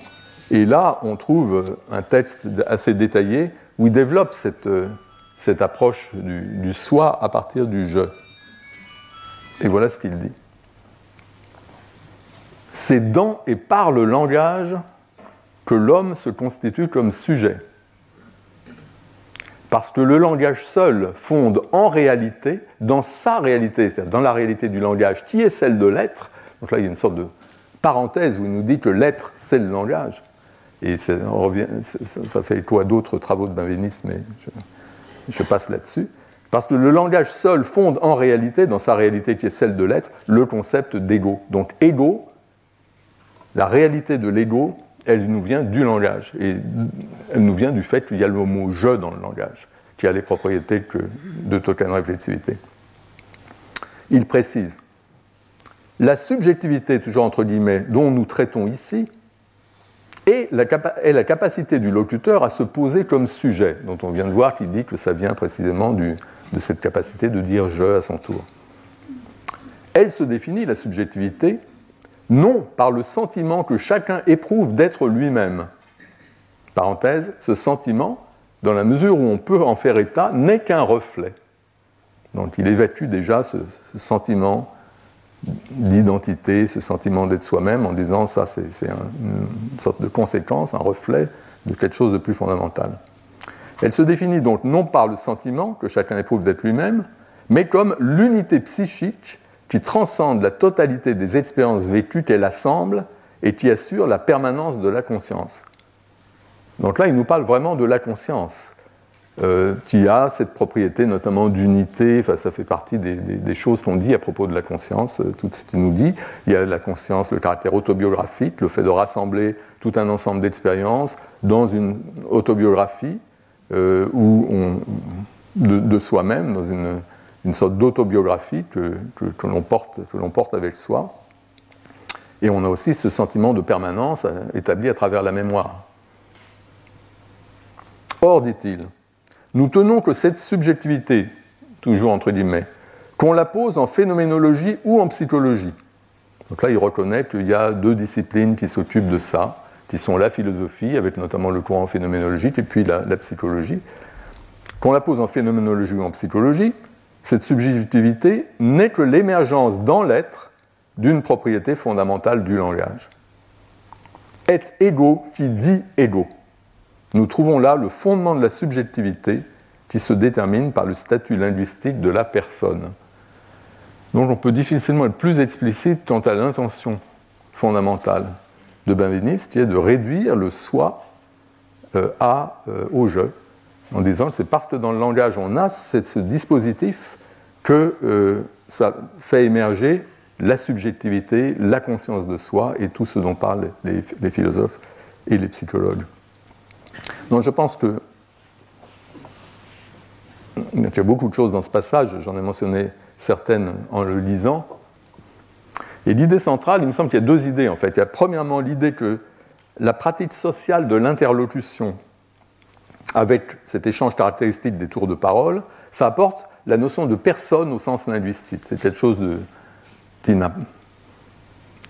Et là, on trouve un texte assez détaillé où il développe cette, cette approche du, du soi à partir du je. Et voilà ce qu'il dit. C'est dans et par le langage que l'homme se constitue comme sujet. Parce que le langage seul fonde en réalité, dans sa réalité, c'est-à-dire dans la réalité du langage qui est celle de l'être, donc là il y a une sorte de parenthèse où il nous dit que l'être c'est le langage, et ça, fait écho à d'autres travaux de Benveniste, mais je, passe là-dessus. Parce que le langage seul fonde en réalité, dans sa réalité qui est celle de l'être, le concept d'ego. Donc ego, la réalité de l'ego, elle nous vient du langage. Et elle nous vient du fait qu'il y a le mot je dans le langage, qui a les propriétés de token réflexivité. Il précise la subjectivité, toujours entre guillemets, dont nous traitons ici, est la, capacité du locuteur à se poser comme sujet, dont on vient de voir qu'il dit que ça vient précisément de cette capacité de dire je à son tour. Elle se définit, la subjectivité, non par le sentiment que chacun éprouve d'être lui-même. Parenthèse, ce sentiment, dans la mesure où on peut en faire état, n'est qu'un reflet. Donc il évacue déjà ce, sentiment d'identité, ce sentiment d'être soi-même, en disant ça c'est une sorte de conséquence, un reflet de quelque chose de plus fondamental. Elle se définit donc non par le sentiment que chacun éprouve d'être lui-même, mais comme l'unité psychique qui transcende la totalité des expériences vécues qu'elle assemble et qui assure la permanence de la conscience. Donc là, il nous parle vraiment de la conscience, euh, qui a cette propriété notamment d'unité, enfin, ça fait partie des, choses qu'on dit à propos de la conscience, euh, tout ce qu'il nous dit. Il y a la conscience, le caractère autobiographique, le fait de rassembler tout un ensemble d'expériences dans une autobiographie, euh, de soi-même, dans une, sorte d'autobiographie que, l'on porte, avec soi. Et on a aussi ce sentiment de permanence établi à travers la mémoire. Or, dit-il, nous tenons que cette subjectivité, toujours entre guillemets, qu'on la pose en phénoménologie ou en psychologie. Donc là, il reconnaît qu'il y a deux disciplines qui s'occupent de ça, qui sont la philosophie, avec notamment le courant phénoménologique, et puis la, psychologie. Qu'on la pose en phénoménologie ou en psychologie, cette subjectivité n'est que l'émergence dans l'être d'une propriété fondamentale du langage. Est ego qui dit ego. Nous trouvons là le fondement de la subjectivité qui se détermine par le statut linguistique de la personne. Donc on peut difficilement être plus explicite quant à l'intention fondamentale de Benveniste, qui est de réduire le soi euh, euh, au je, en disant que c'est parce que dans le langage on a ce dispositif que euh, ça fait émerger la subjectivité, la conscience de soi et tout ce dont parlent les, philosophes et les psychologues. Donc je pense que il y a beaucoup de choses dans ce passage, j'en ai mentionné certaines en le lisant. Et l'idée centrale, il me semble qu'il y a deux idées en fait. Il y a premièrement l'idée que la pratique sociale de l'interlocution avec cet échange caractéristique des tours de parole, ça apporte la notion de personne au sens linguistique. C'est quelque chose de,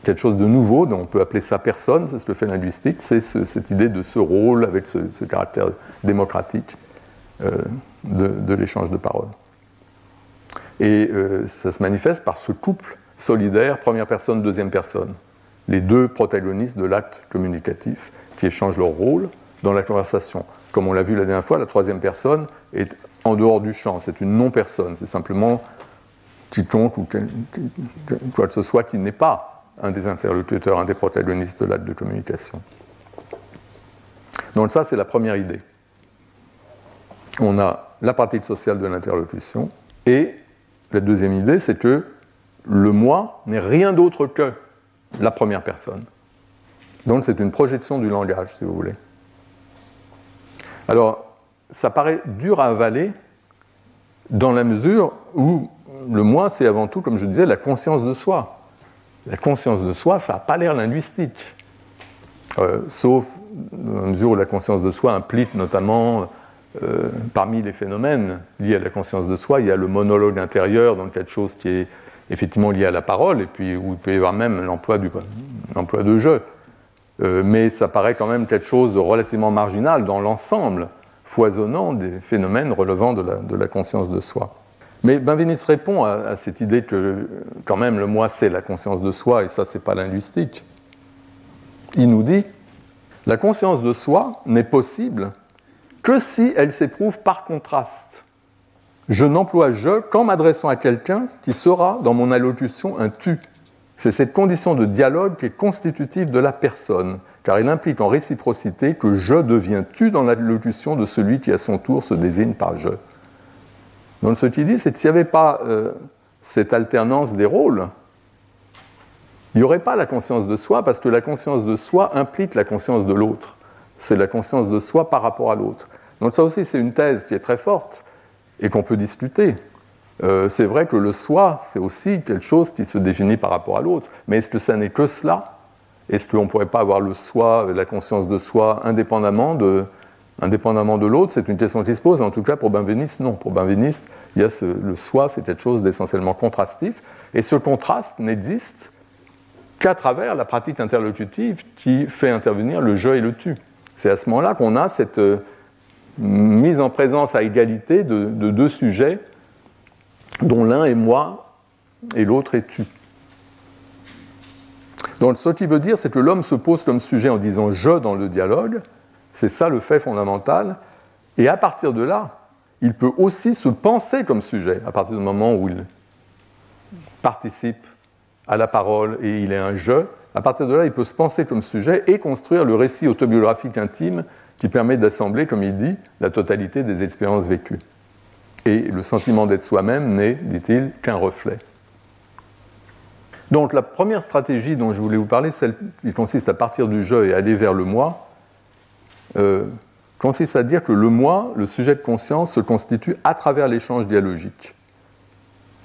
quelque chose de nouveau, on peut appeler ça personne, c'est ce que fait linguistique, c'est cette idée de ce rôle avec ce, caractère démocratique euh, de, l'échange de parole. Et euh, ça se manifeste par ce couple solidaire, première personne, deuxième personne. Les deux protagonistes de l'acte communicatif qui échangent leur rôle dans la conversation. Comme on l'a vu la dernière fois, la troisième personne est en dehors du champ, c'est une non-personne, c'est simplement quiconque ou quoi que ce soit qui n'est pas un des interlocuteurs, un des protagonistes de l'acte de communication. Donc ça, c'est la première idée. On a la pratique sociale de l'interlocution, et la deuxième idée, c'est que le moi n'est rien d'autre que la première personne. Donc c'est une projection du langage, si vous voulez. Alors, ça paraît dur à avaler dans la mesure où le moi, c'est avant tout, comme je disais, la conscience de soi. La conscience de soi, ça n'a pas l'air linguistique. Euh, sauf dans la mesure où la conscience de soi implique notamment, euh, parmi les phénomènes liés à la conscience de soi, il y a le monologue intérieur, donc quelque chose qui est effectivement lié à la parole, et puis où il peut y avoir même l'emploi, de je. Euh, mais ça paraît quand même quelque chose de relativement marginal dans l'ensemble foisonnant des phénomènes relevant de la, conscience de soi. Mais Benveniste répond à, cette idée que quand même le moi c'est la conscience de soi et ça c'est pas linguistique. Il nous dit la conscience de soi n'est possible que si elle s'éprouve par contraste. Je n'emploie je qu'en m'adressant à quelqu'un qui sera dans mon allocution un tu. C'est cette condition de dialogue qui est constitutive de la personne, car elle implique en réciprocité que je deviens tu dans l'allocution de celui qui à son tour se désigne par je. Donc ce qu'il dit, c'est que s'il n'y avait pas euh, cette alternance des rôles, il n'y aurait pas la conscience de soi, parce que la conscience de soi implique la conscience de l'autre. C'est la conscience de soi par rapport à l'autre. Donc ça aussi, c'est une thèse qui est très forte et qu'on peut discuter. Euh, c'est vrai que le soi, c'est aussi quelque chose qui se définit par rapport à l'autre. Mais est-ce que ça n'est que cela? Est-ce qu'on ne pourrait pas avoir le soi, la conscience de soi, indépendamment de, indépendamment de l'autre C'est une question qui se pose. En tout cas, pour Benveniste, non. Pour Benveniste, il y a le soi, c'est quelque chose d'essentiellement contrastif. Et ce contraste n'existe qu'à travers la pratique interlocutive qui fait intervenir le je et le tu. C'est à ce moment-là qu'on a cette euh, mise en présence à égalité de, deux sujets dont l'un est moi et l'autre est tu. Donc ce qui veut dire, c'est que l'homme se pose comme sujet en disant je dans le dialogue, c'est ça le fait fondamental, et à partir de là, il peut aussi se penser comme sujet, à partir du moment où il participe à la parole et il est un je, à partir de là, il peut se penser comme sujet et construire le récit autobiographique intime qui permet d'assembler, comme il dit, la totalité des expériences vécues. Et le sentiment d'être soi-même n'est, dit-il, qu'un reflet. Donc la première stratégie dont je voulais vous parler, celle qui consiste à partir du je et aller vers le moi, euh, consiste à dire que le moi, le sujet de conscience, se constitue à travers l'échange dialogique.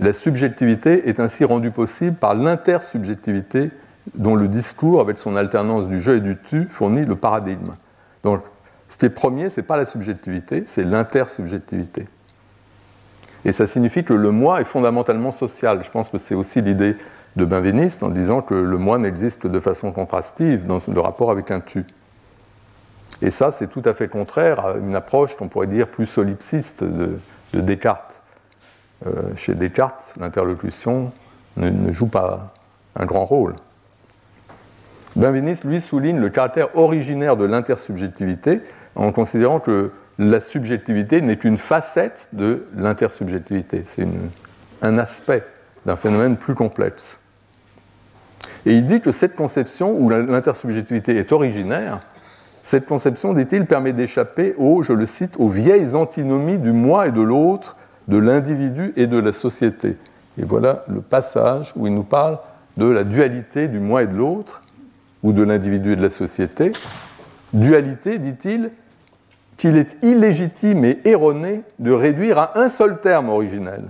La subjectivité est ainsi rendue possible par l'intersubjectivité dont le discours, avec son alternance du je et du tu, fournit le paradigme. Donc, ce qui est premier, ce n'est pas la subjectivité, c'est l'intersubjectivité. Et ça signifie que le moi est fondamentalement social. Je pense que c'est aussi l'idée de Benveniste en disant que le moi n'existe de façon contrastive dans le rapport avec un tu. Et ça, c'est tout à fait contraire à une approche qu'on pourrait dire plus solipsiste de Descartes. Euh, chez Descartes, l'interlocution ne, joue pas un grand rôle. Benveniste, lui, souligne le caractère originaire de l'intersubjectivité en considérant que la subjectivité n'est qu'une facette de l'intersubjectivité. C'est un aspect d'un phénomène plus complexe. Et il dit que cette conception, où l'intersubjectivité est originaire, cette conception, dit-il, permet d'échapper aux, je le cite, aux vieilles antinomies du moi et de l'autre de l'individu et de la société. Et voilà le passage où il nous parle de la dualité du moi et de l'autre, ou de l'individu et de la société. Dualité, dit-il, qu'il est illégitime et erroné de réduire à un seul terme originel.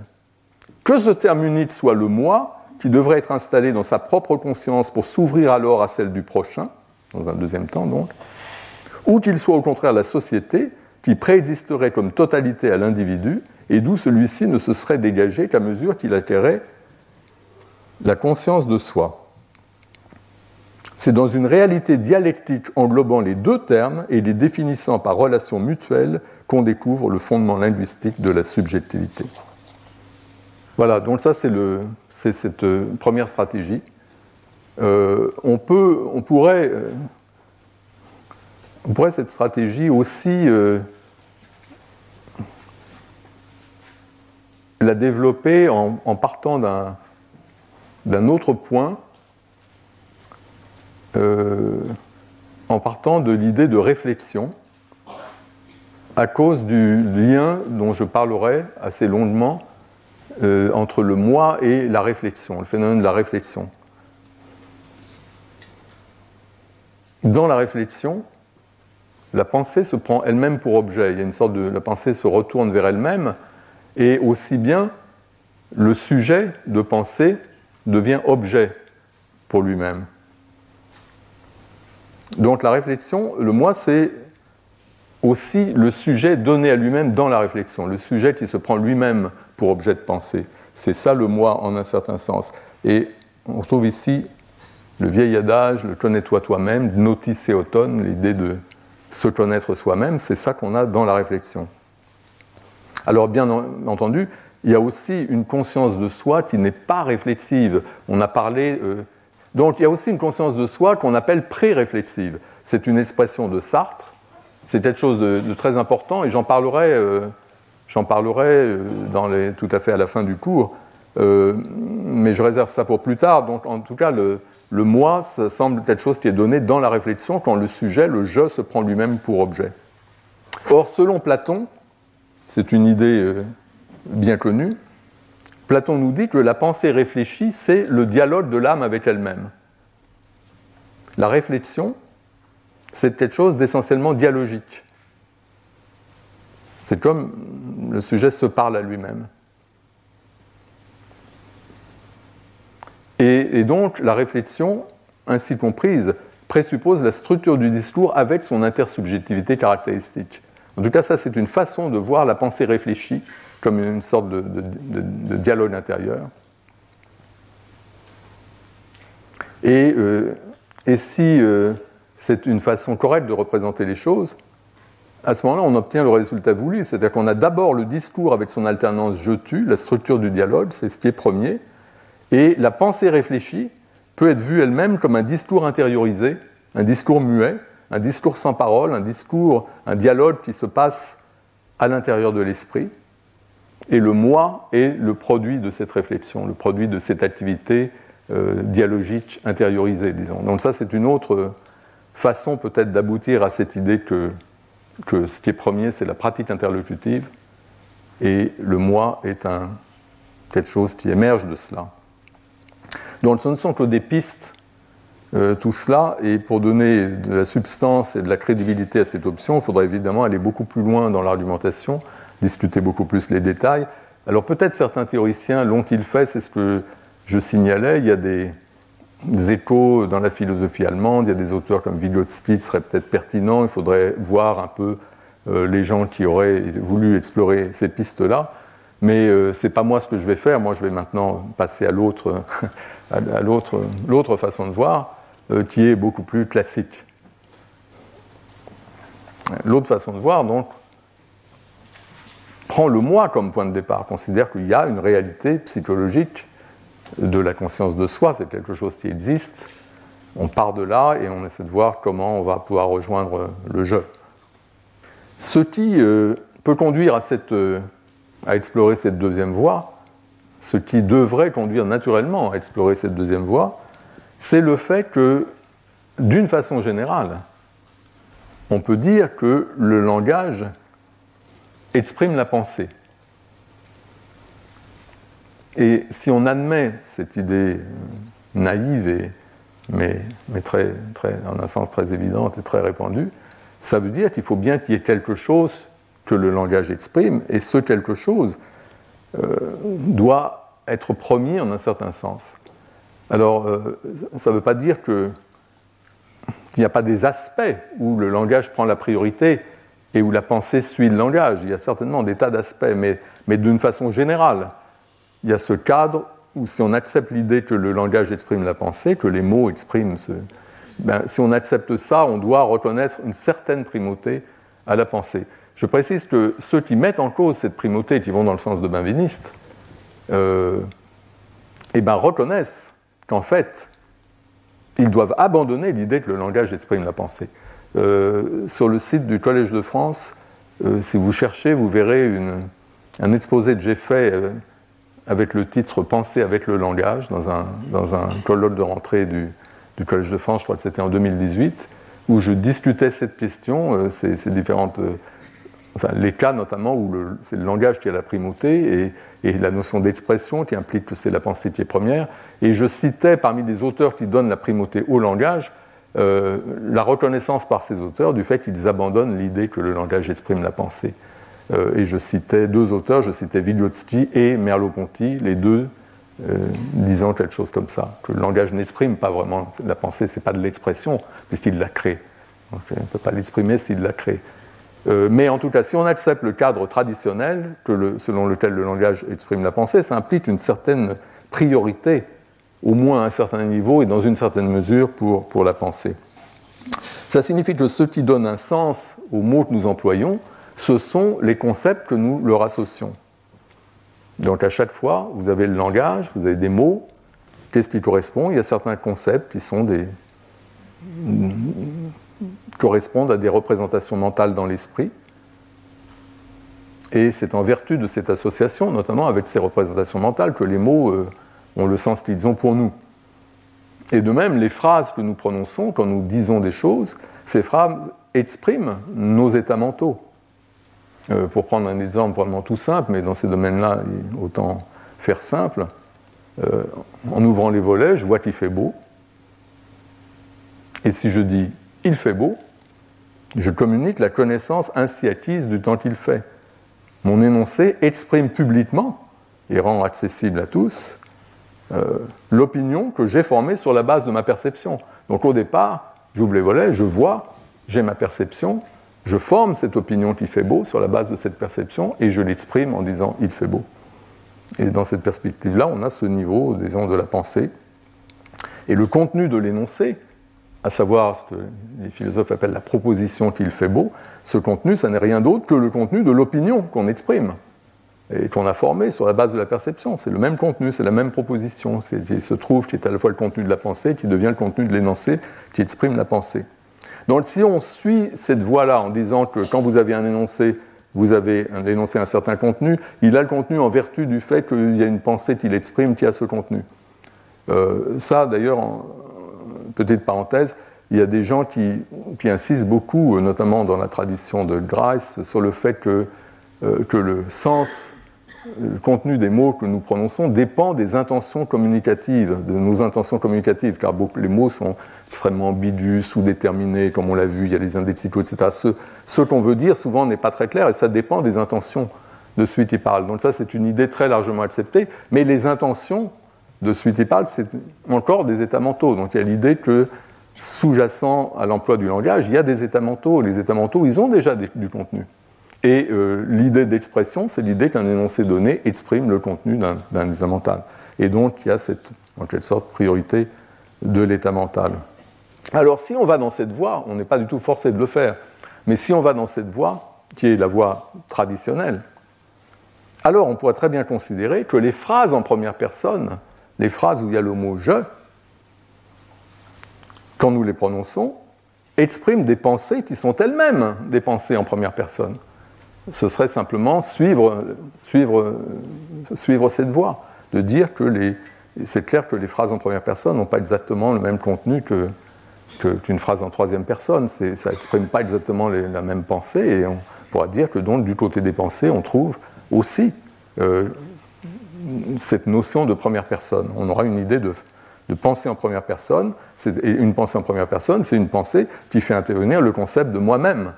Que ce terme unique soit le moi, qui devrait être installé dans sa propre conscience pour s'ouvrir alors à celle du prochain, dans un deuxième temps donc, ou qu'il soit au contraire la société, qui préexisterait comme totalité à l'individu et d'où celui-ci ne se serait dégagé qu'à mesure qu'il acquérait la conscience de soi. C'est dans une réalité dialectique englobant les deux termes et les définissant par relation mutuelle qu'on découvre le fondement linguistique de la subjectivité. Voilà, donc ça c'est cette euh, première stratégie. Euh, on, peut, on, pourrait, euh, on pourrait cette stratégie aussi l'a développé en, partant d'un autre point en partant de l'idée de réflexion à cause du lien dont je parlerai assez longuement entre le moi et la réflexion, le phénomène de la réflexion. Dans la réflexion, la pensée se prend elle-même pour objet. Il y a une sorte de. La pensée se retourne vers elle-même, et aussi bien le sujet de pensée devient objet pour lui-même. Donc la réflexion, le moi, c'est aussi le sujet donné à lui-même dans la réflexion, le sujet qui se prend lui-même pour objet de pensée. C'est ça le moi en un certain sens. Et on trouve ici le vieil adage, le connais-toi toi-même, notice et automne, l'idée de se connaître soi-même, c'est ça qu'on a dans la réflexion. Alors bien entendu, il y a aussi une conscience de soi qui n'est pas réflexive. On a parlé. Euh, donc il y a aussi une conscience de soi qu'on appelle pré-réflexive. C'est une expression de Sartre. C'est quelque chose de, très important et j'en parlerai, euh, parlerai euh, tout à fait à la fin du cours. mais je réserve ça pour plus tard. Donc en tout cas, le, le moi, ça semble quelque chose qui est donné dans la réflexion quand le sujet, le je, se prend lui-même pour objet. Or, selon Platon, c'est une idée euh, bien connue, Platon nous dit que la pensée réfléchie, c'est le dialogue de l'âme avec elle-même. La réflexion, c'est quelque chose d'essentiellement dialogique. C'est comme le sujet se parle à lui-même. Et, donc, la réflexion, ainsi comprise, présuppose la structure du discours avec son intersubjectivité caractéristique. En tout cas, ça, c'est une façon de voir la pensée réfléchie comme une sorte de, dialogue intérieur. Et, euh, si euh, c'est une façon correcte de représenter les choses, à ce moment-là, on obtient le résultat voulu, c'est-à-dire qu'on a d'abord le discours avec son alternance je-tu, la structure du dialogue, c'est ce qui est premier, et la pensée réfléchie peut être vue elle-même comme un discours intériorisé, un discours muet, un discours sans parole, un discours, un dialogue qui se passe à l'intérieur de l'esprit. Et le moi est le produit de cette réflexion, le produit de cette activité euh, dialogique intériorisée, disons. Donc ça, c'est une autre façon peut-être d'aboutir à cette idée que, que ce qui est premier, c'est la pratique interlocutive, et le moi est un, quelque chose qui émerge de cela. Donc ce ne sont que des pistes, euh, tout cela, et pour donner de la substance et de la crédibilité à cette option, il faudrait évidemment aller beaucoup plus loin dans l'argumentation, discuter beaucoup plus les détails. Alors peut-être certains théoriciens l'ont-ils fait, c'est ce que je signalais, il y a des, échos dans la philosophie allemande, il y a des auteurs comme Vygotsky qui seraient peut-être pertinents, il faudrait voir un peu euh, les gens qui auraient voulu explorer ces pistes-là. Mais euh, ce n'est pas moi ce que je vais faire. Moi, je vais maintenant passer à *laughs* l'autre, façon de voir, euh, qui est beaucoup plus classique. L'autre façon de voir, donc, prend le moi comme point de départ, considère qu'il y a une réalité psychologique de la conscience de soi, c'est quelque chose qui existe. On part de là et on essaie de voir comment on va pouvoir rejoindre le jeu. Ce qui euh, peut conduire à cette à explorer cette deuxième voie, ce qui devrait conduire naturellement à explorer cette deuxième voie, c'est le fait que, d'une façon générale, on peut dire que le langage exprime la pensée. Et si on admet cette idée naïve, mais, en un sens très évidente et très répandue, ça veut dire qu'il faut bien qu'il y ait quelque chose que le langage exprime, et ce quelque chose euh, doit être promis en un certain sens. Alors, euh, ça ne veut pas dire *laughs* qu'il n'y a pas des aspects où le langage prend la priorité et où la pensée suit le langage. Il y a certainement des tas d'aspects, mais, mais d'une façon générale, il y a ce cadre où si on accepte l'idée que le langage exprime la pensée, que les mots expriment ce... Ben, si on accepte ça, on doit reconnaître une certaine primauté à la pensée. Je précise que ceux qui mettent en cause cette primauté, qui vont dans le sens de Benveniste, euh, eh ben, reconnaissent qu'en fait, ils doivent abandonner l'idée que le langage exprime la pensée. Euh, sur le site du Collège de France, euh, si vous cherchez, vous verrez un exposé que j'ai fait avec le titre Penser avec le langage dans un, colloque de rentrée du Collège de France, je crois que c'était en 2018, où je discutais cette question, ces, différentes. Enfin, les cas notamment où c'est le langage qui a la primauté et, la notion d'expression qui implique que c'est la pensée qui est première. Et je citais parmi les auteurs qui donnent la primauté au langage euh, la reconnaissance par ces auteurs du fait qu'ils abandonnent l'idée que le langage exprime la pensée. Euh, et je citais deux auteurs, je citais Vygotsky et Merleau-Ponty, les deux euh, disant quelque chose comme ça, que le langage n'exprime pas vraiment la pensée, c'est pas de l'expression, puisqu'il la crée. On ne peut pas l'exprimer s'il la crée. Mais en tout cas, si on accepte le cadre traditionnel selon lequel le langage exprime la pensée, ça implique une certaine priorité au moins à un certain niveau et dans une certaine mesure pour, pour la pensée. Ça signifie que ce qui donne un sens aux mots que nous employons, ce sont les concepts que nous leur associons. Donc à chaque fois, vous avez le langage, vous avez des mots. Qu'est-ce qui correspond? Il y a certains concepts qui sont des correspondent à des représentations mentales dans l'esprit. Et c'est en vertu de cette association, notamment avec ces représentations mentales, que les mots euh, ont le sens qu'ils ont pour nous. Et de même, les phrases que nous prononçons quand nous disons des choses, ces phrases expriment nos états mentaux. Euh, pour prendre un exemple vraiment tout simple, mais dans ces domaines-là, autant faire simple, euh, en ouvrant les volets, je vois qu'il fait beau. Et si je dis il fait beau, je communique la connaissance ainsi acquise du temps qu'il fait. Mon énoncé exprime publiquement et rend accessible à tous euh, l'opinion que j'ai formée sur la base de ma perception. Donc au départ, j'ouvre les volets, je vois, j'ai ma perception, je forme cette opinion qui fait beau sur la base de cette perception et je l'exprime en disant il fait beau. Et dans cette perspective-là, on a ce niveau, disons, de la pensée. Et le contenu de l'énoncé, à savoir ce que les philosophes appellent la proposition qu'il fait beau, ce contenu, ça n'est rien d'autre que le contenu de l'opinion qu'on exprime et qu'on a formé sur la base de la perception. C'est le même contenu, c'est la même proposition. Il se trouve qui est à la fois le contenu de la pensée, qui devient le contenu de l'énoncé, qui exprime la pensée. Donc si on suit cette voie-là en disant que quand vous avez un énoncé, vous avez un énoncé un certain contenu, il a le contenu en vertu du fait qu'il y a une pensée qui l'exprime qui a ce contenu. Euh, ça, d'ailleurs, petite parenthèse, il y a des gens qui, insistent beaucoup, notamment dans la tradition de Grice, sur le fait que, euh, que le sens le contenu des mots que nous prononçons dépend des intentions communicatives, de nos intentions communicatives, car les mots sont extrêmement ambigus, sous-déterminés, comme on l'a vu, il y a les indexicaux, etc. Ce, qu'on veut dire souvent n'est pas très clair et ça dépend des intentions de celui qui parle. Donc ça, c'est une idée très largement acceptée, mais les intentions de celui qui parle, c'est encore des états mentaux. Donc il y a l'idée que sous-jacent à l'emploi du langage, il y a des états mentaux. Les états mentaux, ils ont déjà du contenu. Et euh, l'idée d'expression, c'est l'idée qu'un énoncé donné exprime le contenu d'un état mental. Et donc, il y a cette, en quelque sorte, priorité de l'état mental. Alors, si on va dans cette voie, on n'est pas du tout forcé de le faire, mais si on va dans cette voie, qui est la voie traditionnelle, alors on pourrait très bien considérer que les phrases en première personne, les phrases où il y a le mot je, quand nous les prononçons, expriment des pensées qui sont elles-mêmes des pensées en première personne ce serait simplement suivre, cette voie, de dire que les, c'est clair que les phrases en première personne n'ont pas exactement le même contenu qu'une phrase en troisième personne. Ça n'exprime pas exactement la même pensée, et on pourra dire que donc du côté des pensées, on trouve aussi euh, cette notion de première personne. On aura une idée de, de pensée en première personne, et une pensée en première personne, c'est une pensée qui fait intervenir le concept de moi-même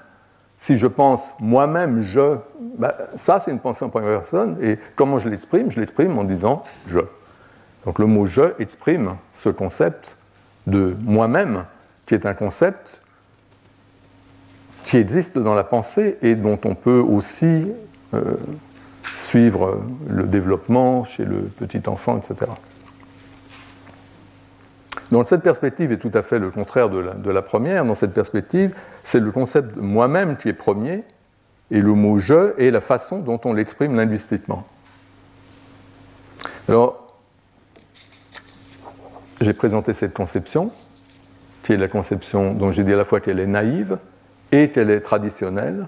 si je pense moi-même je, bah, ça c'est une pensée en première personne, et comment je l'exprime? Je l'exprime en disant je. Donc le mot je exprime ce concept de moi-même, qui est un concept qui existe dans la pensée et dont on peut aussi euh, suivre le développement chez le petit enfant, etc. Donc cette perspective est tout à fait le contraire de la, première. Dans cette perspective, c'est le concept de moi-même qui est premier, et le mot je est la façon dont on l'exprime linguistiquement. Alors, j'ai présenté cette conception, qui est la conception dont j'ai dit à la fois qu'elle est naïve et qu'elle est traditionnelle.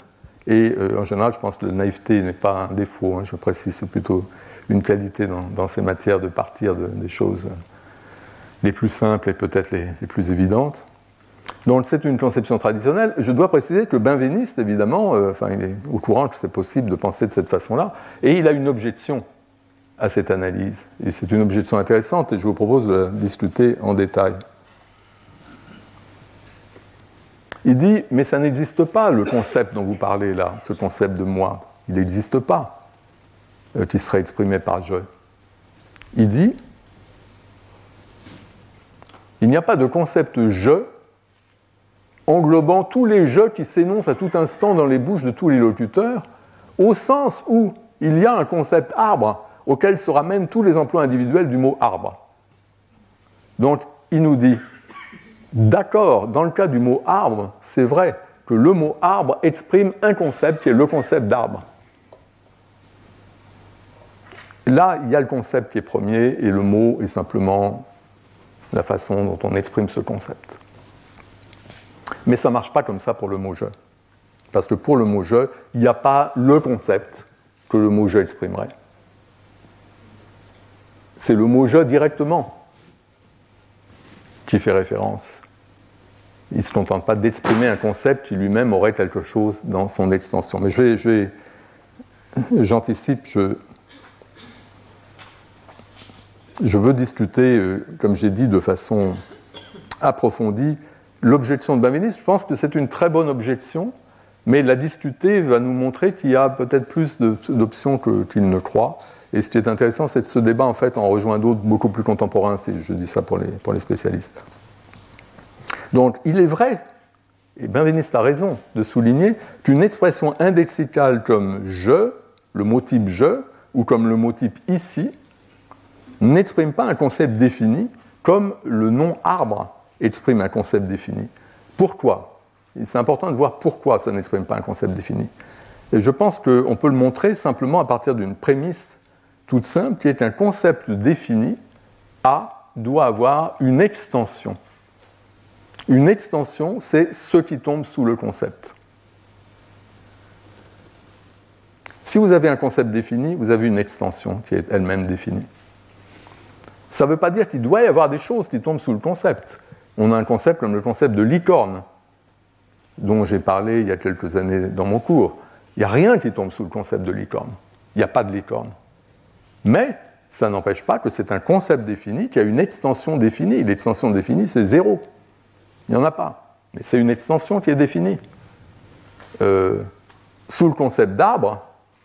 Et euh, en général, je pense que la naïveté n'est pas un défaut, hein. je précise, c'est plutôt une qualité dans, ces matières de partir des choses les plus simples et peut-être les, plus évidentes. Donc c'est une conception traditionnelle. Je dois préciser que Benveniste, évidemment, euh, est au courant que c'est possible de penser de cette façon-là, et il a une objection à cette analyse. Et c'est une objection intéressante et je vous propose de la discuter en détail. Il dit, mais ça n'existe pas le concept dont vous parlez là, ce concept de moi. Il n'existe pas, euh, qui serait exprimé par je. Il dit, il n'y a pas de concept je englobant tous les jeux qui s'énoncent à tout instant dans les bouches de tous les locuteurs, au sens où il y a un concept arbre auquel se ramènent tous les emplois individuels du mot arbre. Donc, il nous dit, d'accord, dans le cas du mot arbre, c'est vrai que le mot arbre exprime un concept qui est le concept d'arbre. Là, il y a le concept qui est premier et le mot est simplement la façon dont on exprime ce concept. Mais ça ne marche pas comme ça pour le mot je. Parce que pour le mot je, il n'y a pas le concept que le mot je exprimerait c'est le mot je directement qui fait référence. Il ne se contente pas d'exprimer un concept qui lui-même aurait quelque chose dans son extension. Mais je vais, j'anticipe, je, je veux discuter, euh, comme j'ai dit, de façon approfondie l'objection de Benveniste. Je pense que c'est une très bonne objection, mais la discuter va nous montrer qu'il y a peut-être plus d'options qu'il ne croit. Et ce qui est intéressant, c'est que ce débat, en fait, en rejoint d'autres beaucoup plus contemporains, je dis ça pour les, pour les spécialistes. Donc, il est vrai, et Benveniste a raison de souligner qu'une expression indexicale comme je, le mot type je, ou comme le mot type ici, n'exprime pas un concept défini comme le nom arbre exprime un concept défini. Pourquoi? C'est important de voir pourquoi ça n'exprime pas un concept défini. Et je pense qu'on peut le montrer simplement à partir d'une prémisse toute simple qui est un concept défini, A doit avoir une extension. Une extension, c'est ce qui tombe sous le concept. Si vous avez un concept défini, vous avez une extension qui est elle-même définie. Ça ne veut pas dire qu'il doit y avoir des choses qui tombent sous le concept. On a un concept comme le concept de licorne, dont j'ai parlé il y a quelques années dans mon cours. Il n'y a rien qui tombe sous le concept de licorne. Il n'y a pas de licorne. Mais ça n'empêche pas que c'est un concept défini qui a une extension définie. L'extension définie, c'est zéro. Il n'y en a pas. Mais c'est une extension qui est définie. Euh, sous le concept d'arbre,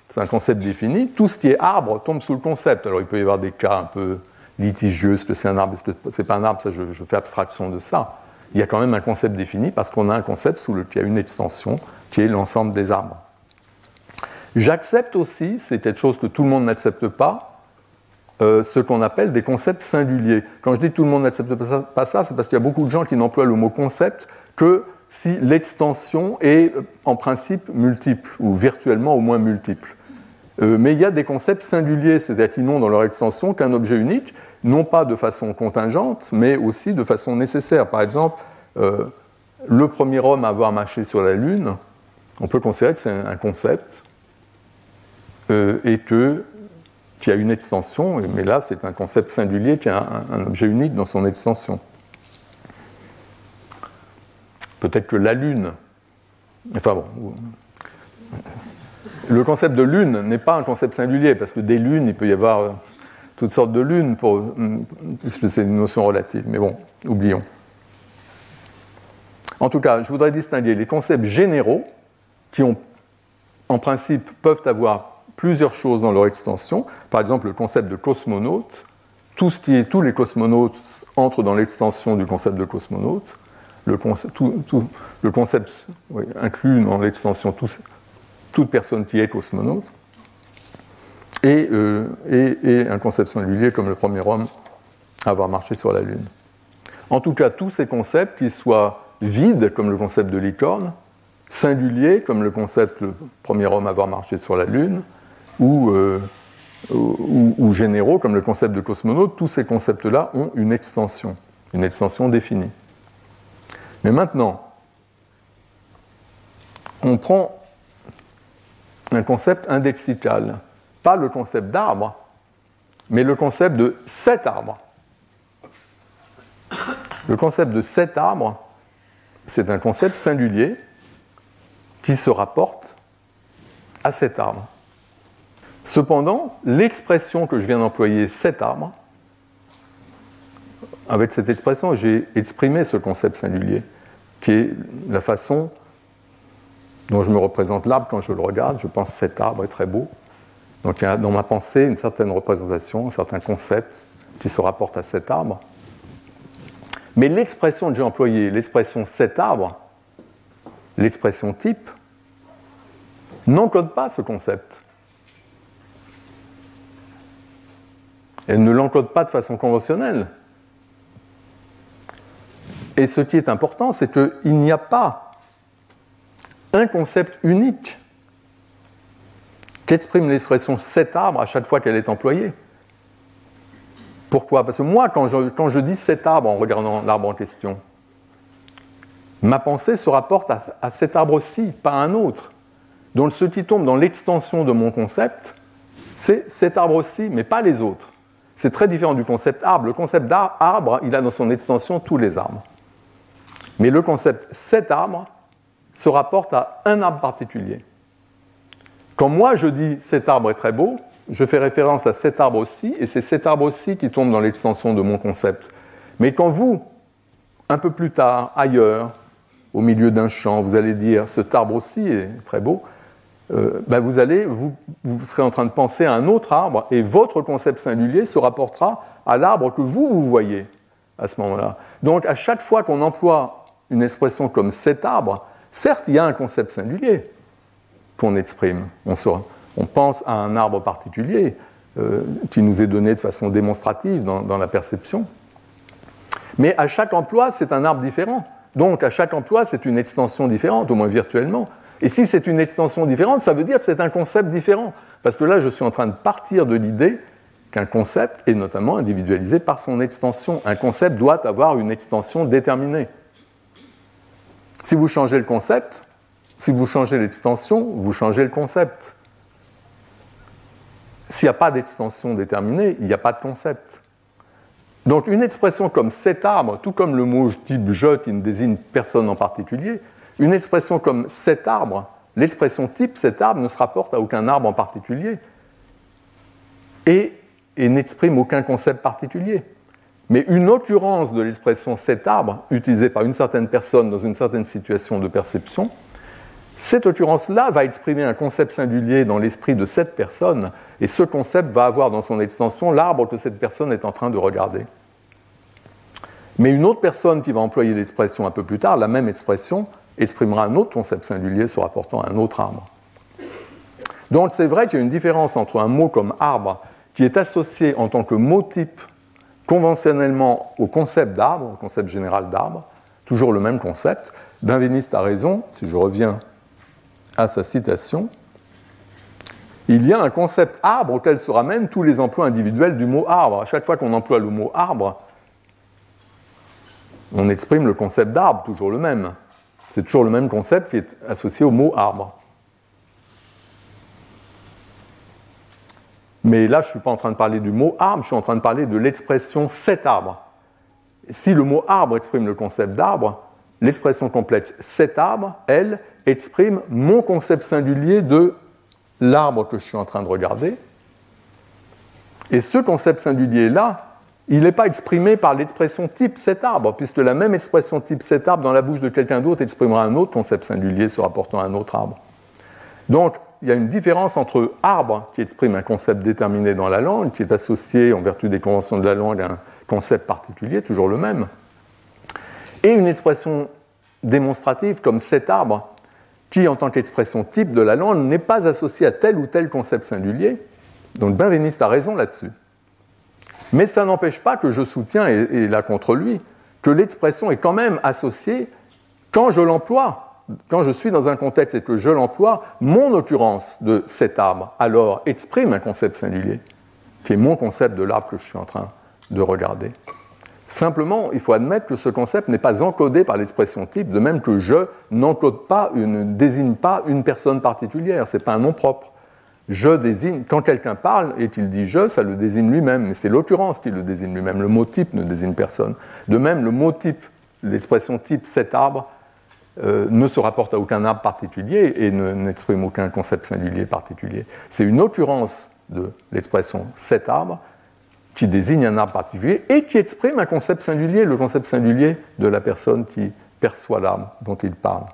c'est un concept défini, tout ce qui est arbre tombe sous le concept. Alors il peut y avoir des cas un peu litigieux, est-ce que c'est un arbre, est-ce que c'est pas un arbre, ça je, fais abstraction de ça. Il y a quand même un concept défini parce qu'on a un concept sous lequel il y a une extension qui est l'ensemble des arbres. J'accepte aussi, c'est quelque chose que tout le monde n'accepte pas, euh, ce qu'on appelle des concepts singuliers. Quand je dis tout le monde n'accepte pas ça, c'est parce qu'il y a beaucoup de gens qui n'emploient le mot concept que si l'extension est en principe multiple, ou virtuellement au moins multiple. Euh, mais il y a des concepts singuliers, c'est-à-dire qu'ils n'ont dans leur extension qu'un objet unique, non pas de façon contingente, mais aussi de façon nécessaire. Par exemple, euh, le premier homme à avoir marché sur la Lune, on peut considérer que c'est un concept, euh, et que, qui a une extension, mais là c'est un concept singulier qui a un, objet unique dans son extension. Peut-être que la Lune, enfin bon, le concept de lune n'est pas un concept singulier, parce que des lunes, il peut y avoir euh, toutes sortes de lunes, pour, puisque c'est une notion relative. Mais bon, oublions. En tout cas, je voudrais distinguer les concepts généraux, qui ont, en principe peuvent avoir plusieurs choses dans leur extension. Par exemple, le concept de cosmonaute. Tous les cosmonautes entrent dans l'extension du concept de cosmonaute. Le concept, inclut dans l'extension toute personne qui est cosmonaute. Et, euh, et, un concept singulier comme le premier homme à avoir marché sur la Lune. En tout cas, tous ces concepts, qu'ils soient vides, comme le concept de licorne, singuliers, comme le concept le premier homme à avoir marché sur la Lune, euh, ou, ou, généraux, comme le concept de cosmonaute, tous ces concepts-là ont une extension, une extension définie. Mais maintenant, on prend un concept indexical, pas le concept d'arbre, mais le concept de cet arbre. Le concept de cet arbre, c'est un concept singulier qui se rapporte à cet arbre. Cependant, l'expression que je viens d'employer, cet arbre, avec cette expression, j'ai exprimé ce concept singulier, qui est la façon dont je me représente l'arbre quand je le regarde. Je pense cet arbre est très beau. Donc il y a dans ma pensée une certaine représentation, un certain concept qui se rapporte à cet arbre. Mais l'expression que j'ai employée, l'expression cet arbre, l'expression type, n'encode pas ce concept. Elle ne l'encode pas de façon conventionnelle. Et ce qui est important, c'est qu'il n'y a pas un concept unique qu'exprime l'expression cet arbre à chaque fois qu'elle est employée. Pourquoi? Parce que moi, quand je, dis cet arbre en regardant l'arbre en question, ma pensée se rapporte à, à cet arbre-ci, pas à un autre. Donc ce qui tombe dans l'extension de mon concept, c'est cet arbre-ci, mais pas les autres. C'est très différent du concept arbre. Le concept d'arbre, il a dans son extension tous les arbres. Mais le concept cet arbre se rapporte à un arbre particulier. Quand moi je dis cet arbre est très beau, je fais référence à cet arbre aussi, et c'est cet arbre aussi qui tombe dans l'extension de mon concept. Mais quand vous, un peu plus tard, ailleurs, au milieu d'un champ, vous allez dire cet arbre aussi est très beau, euh, ben vous, allez, vous, serez en train de penser à un autre arbre, et votre concept singulier se rapportera à l'arbre que vous, vous voyez à ce moment-là. Donc à chaque fois qu'on emploie une expression comme cet arbre, certes, il y a un concept singulier, qu'on exprime. On, pense à un arbre particulier euh, qui nous est donné de façon démonstrative dans, la perception. Mais à chaque emploi, c'est un arbre différent. Donc à chaque emploi, c'est une extension différente, au moins virtuellement. Et si c'est une extension différente, ça veut dire que c'est un concept différent. Parce que là, je suis en train de partir de l'idée qu'un concept est notamment individualisé par son extension. Un concept doit avoir une extension déterminée. Si vous changez le concept, si vous changez l'extension, vous changez le concept. S'il n'y a pas d'extension déterminée, il n'y a pas de concept. Donc une expression comme cet arbre, tout comme le mot type je qui ne désigne personne en particulier, une expression comme cet arbre, l'expression type cet arbre ne se rapporte à aucun arbre en particulier et, n'exprime aucun concept particulier. Mais une occurrence de l'expression cet arbre, utilisée par une certaine personne dans une certaine situation de perception, cette occurrence-là va exprimer un concept singulier dans l'esprit de cette personne, et ce concept va avoir dans son extension l'arbre que cette personne est en train de regarder. Mais une autre personne qui va employer l'expression un peu plus tard, la même expression, exprimera un autre concept singulier se rapportant à un autre arbre. Donc c'est vrai qu'il y a une différence entre un mot comme arbre, qui est associé en tant que mot type conventionnellement au concept d'arbre, au concept général d'arbre, toujours le même concept. Benveniste a raison, si je reviens à sa citation, il y a un concept arbre auquel se ramènent tous les emplois individuels du mot arbre. À chaque fois qu'on emploie le mot arbre, on exprime le concept d'arbre, toujours le même. C'est toujours le même concept qui est associé au mot arbre. Mais là, je ne suis pas en train de parler du mot arbre, je suis en train de parler de l'expression cet arbre. Si le mot arbre exprime le concept d'arbre, l'expression complète cet arbre, elle, exprime mon concept singulier de l'arbre que je suis en train de regarder. Et ce concept singulier-là, il n'est pas exprimé par l'expression type cet arbre, puisque la même expression type cet arbre dans la bouche de quelqu'un d'autre exprimera un autre concept singulier se rapportant à un autre arbre. Donc, il y a une différence entre arbre, qui exprime un concept déterminé dans la langue, qui est associé en vertu des conventions de la langue à un concept particulier, toujours le même, et une expression démonstrative comme cet arbre, qui, en tant qu'expression type de la langue, n'est pas associée à tel ou tel concept singulier. Donc Benveniste a raison là-dessus. Mais ça n'empêche pas que je soutiens, et, là contre lui, que l'expression est quand même associée quand je l'emploie. Quand je suis dans un contexte et que je l'emploie, mon occurrence de cet arbre, alors, exprime un concept singulier, qui est mon concept de l'arbre que je suis en train de regarder. Simplement, il faut admettre que ce concept n'est pas encodé par l'expression type, de même que je n'encode pas, ne désigne pas une personne particulière, ce n'est pas un nom propre. Je désigne, quand quelqu'un parle et qu'il dit je, ça le désigne lui-même, mais c'est l'occurrence qui le désigne lui-même. Le mot type ne désigne personne. De même, le mot type, l'expression type cet arbre, euh, ne se rapporte à aucun arbre particulier et n'exprime aucun concept singulier particulier. C'est une occurrence de l'expression cet arbre qui désigne un arbre particulier et qui exprime un concept singulier, le concept singulier de la personne qui perçoit l'arbre dont il parle.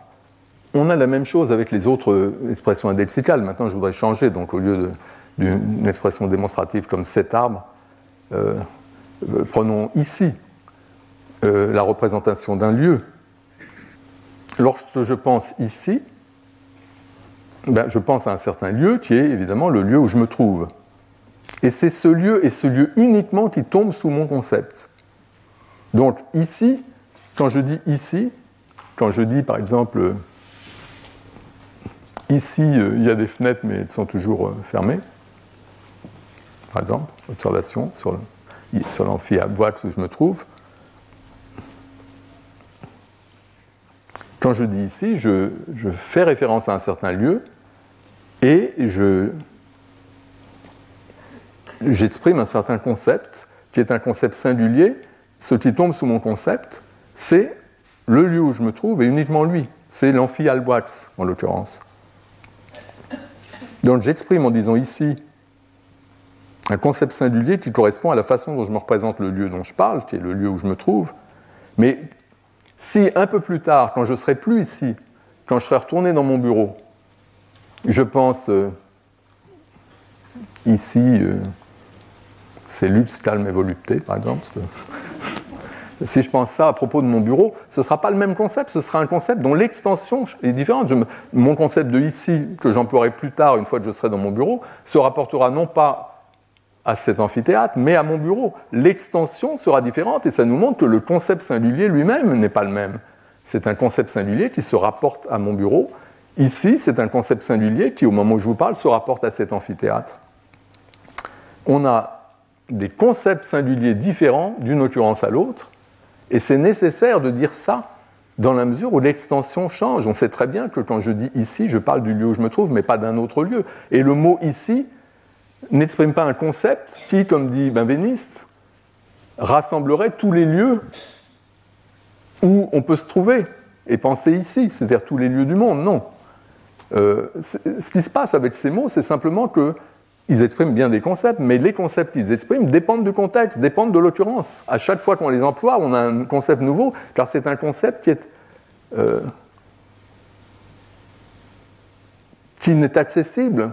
On a la même chose avec les autres expressions indexicales. Maintenant, je voudrais changer. Donc, au lieu d'une expression démonstrative comme cet arbre, euh, euh, prenons ici euh, la représentation d'un lieu. Lorsque je pense ici, ben, je pense à un certain lieu qui est évidemment le lieu où je me trouve. Et c'est ce lieu et ce lieu uniquement qui tombe sous mon concept. Donc ici, quand je dis ici, quand je dis par exemple Ici, euh, il y a des fenêtres, mais elles sont toujours euh, fermées. Par exemple, observation sur, sur l'amphi boîte où je me trouve. Quand je dis ici, je, fais référence à un certain lieu et je, j'exprime un certain concept qui est un concept singulier. Ce qui tombe sous mon concept, c'est le lieu où je me trouve et uniquement lui. C'est l'amphi Alboix, en l'occurrence. Donc j'exprime en disant ici un concept singulier qui correspond à la façon dont je me représente le lieu dont je parle, qui est le lieu où je me trouve. Mais si un peu plus tard, quand je serai plus ici, quand je serai retourné dans mon bureau, je pense euh, ici, euh, c'est luxe, calme et volupté, par exemple, si je pense ça à propos de mon bureau, ce ne sera pas le même concept, ce sera un concept dont l'extension est différente. mon concept de ici, que j'emploierai plus tard, une fois que je serai dans mon bureau, se rapportera non pas à cet amphithéâtre, mais à mon bureau. L'extension sera différente et ça nous montre que le concept singulier lui-même n'est pas le même. C'est un concept singulier qui se rapporte à mon bureau. Ici, c'est un concept singulier qui, au moment où je vous parle, se rapporte à cet amphithéâtre. On a des concepts singuliers différents d'une occurrence à l'autre, et c'est nécessaire de dire ça dans la mesure où l'extension change. On sait très bien que quand je dis ici, je parle du lieu où je me trouve, mais pas d'un autre lieu. Et le mot ici n'exprime pas un concept qui, comme dit Benveniste, rassemblerait tous les lieux où on peut se trouver et penser ici, c'est-à-dire tous les lieux du monde. Non. Euh, ce qui se passe avec ces mots, c'est simplement que ils expriment bien des concepts, mais les concepts qu'ils expriment dépendent du contexte, dépendent de l'occurrence. À chaque fois qu'on les emploie, on a un concept nouveau, car c'est un concept qui est euh, qui n'est accessible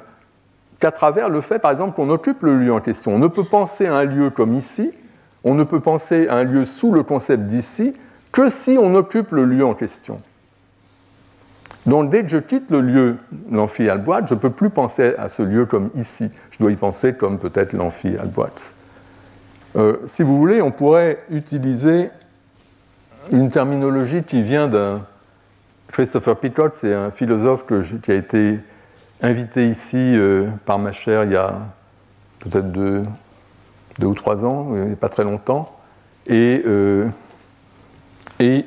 qu'à travers le fait, par exemple, qu'on occupe le lieu en question. On ne peut penser à un lieu comme ici, on ne peut penser à un lieu sous le concept d'ici, que si on occupe le lieu en question. Donc dès que je quitte le lieu, l'amphi Alboite, je ne peux plus penser à ce lieu comme ici. Je dois y penser comme peut-être l'amphi Alboite. Euh, si vous voulez, on pourrait utiliser une terminologie qui vient d'un. Christopher Pickott, c'est un philosophe qui a été invité ici euh, par ma chère il y a peut-être deux, ou trois ans, a pas très longtemps. Euh, et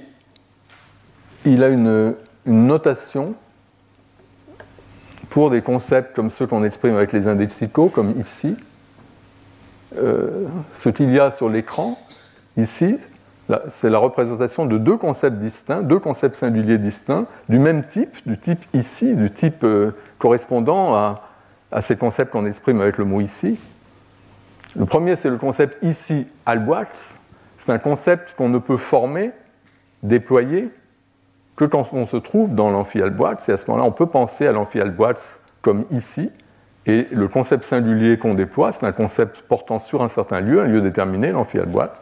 il a une, une notation pour des concepts comme ceux qu'on exprime avec les indexicaux, comme ici. Euh, ce qu'il y a sur l'écran, ici, c'est la représentation de deux concepts distincts, deux concepts singuliers distincts, du même type, du type ici, du type euh, correspondant à, à, ces concepts qu'on exprime avec le mot ici. Le premier, c'est le concept ici, Alboix. C'est un concept qu'on ne peut former, déployer, que quand on se trouve dans l'amphi-Alboix, c'est à ce moment-là on peut penser à l'amphi-Alboix comme ici, et le concept singulier qu'on déploie, c'est un concept portant sur un certain lieu, un lieu déterminé, l'amphi-Alboix.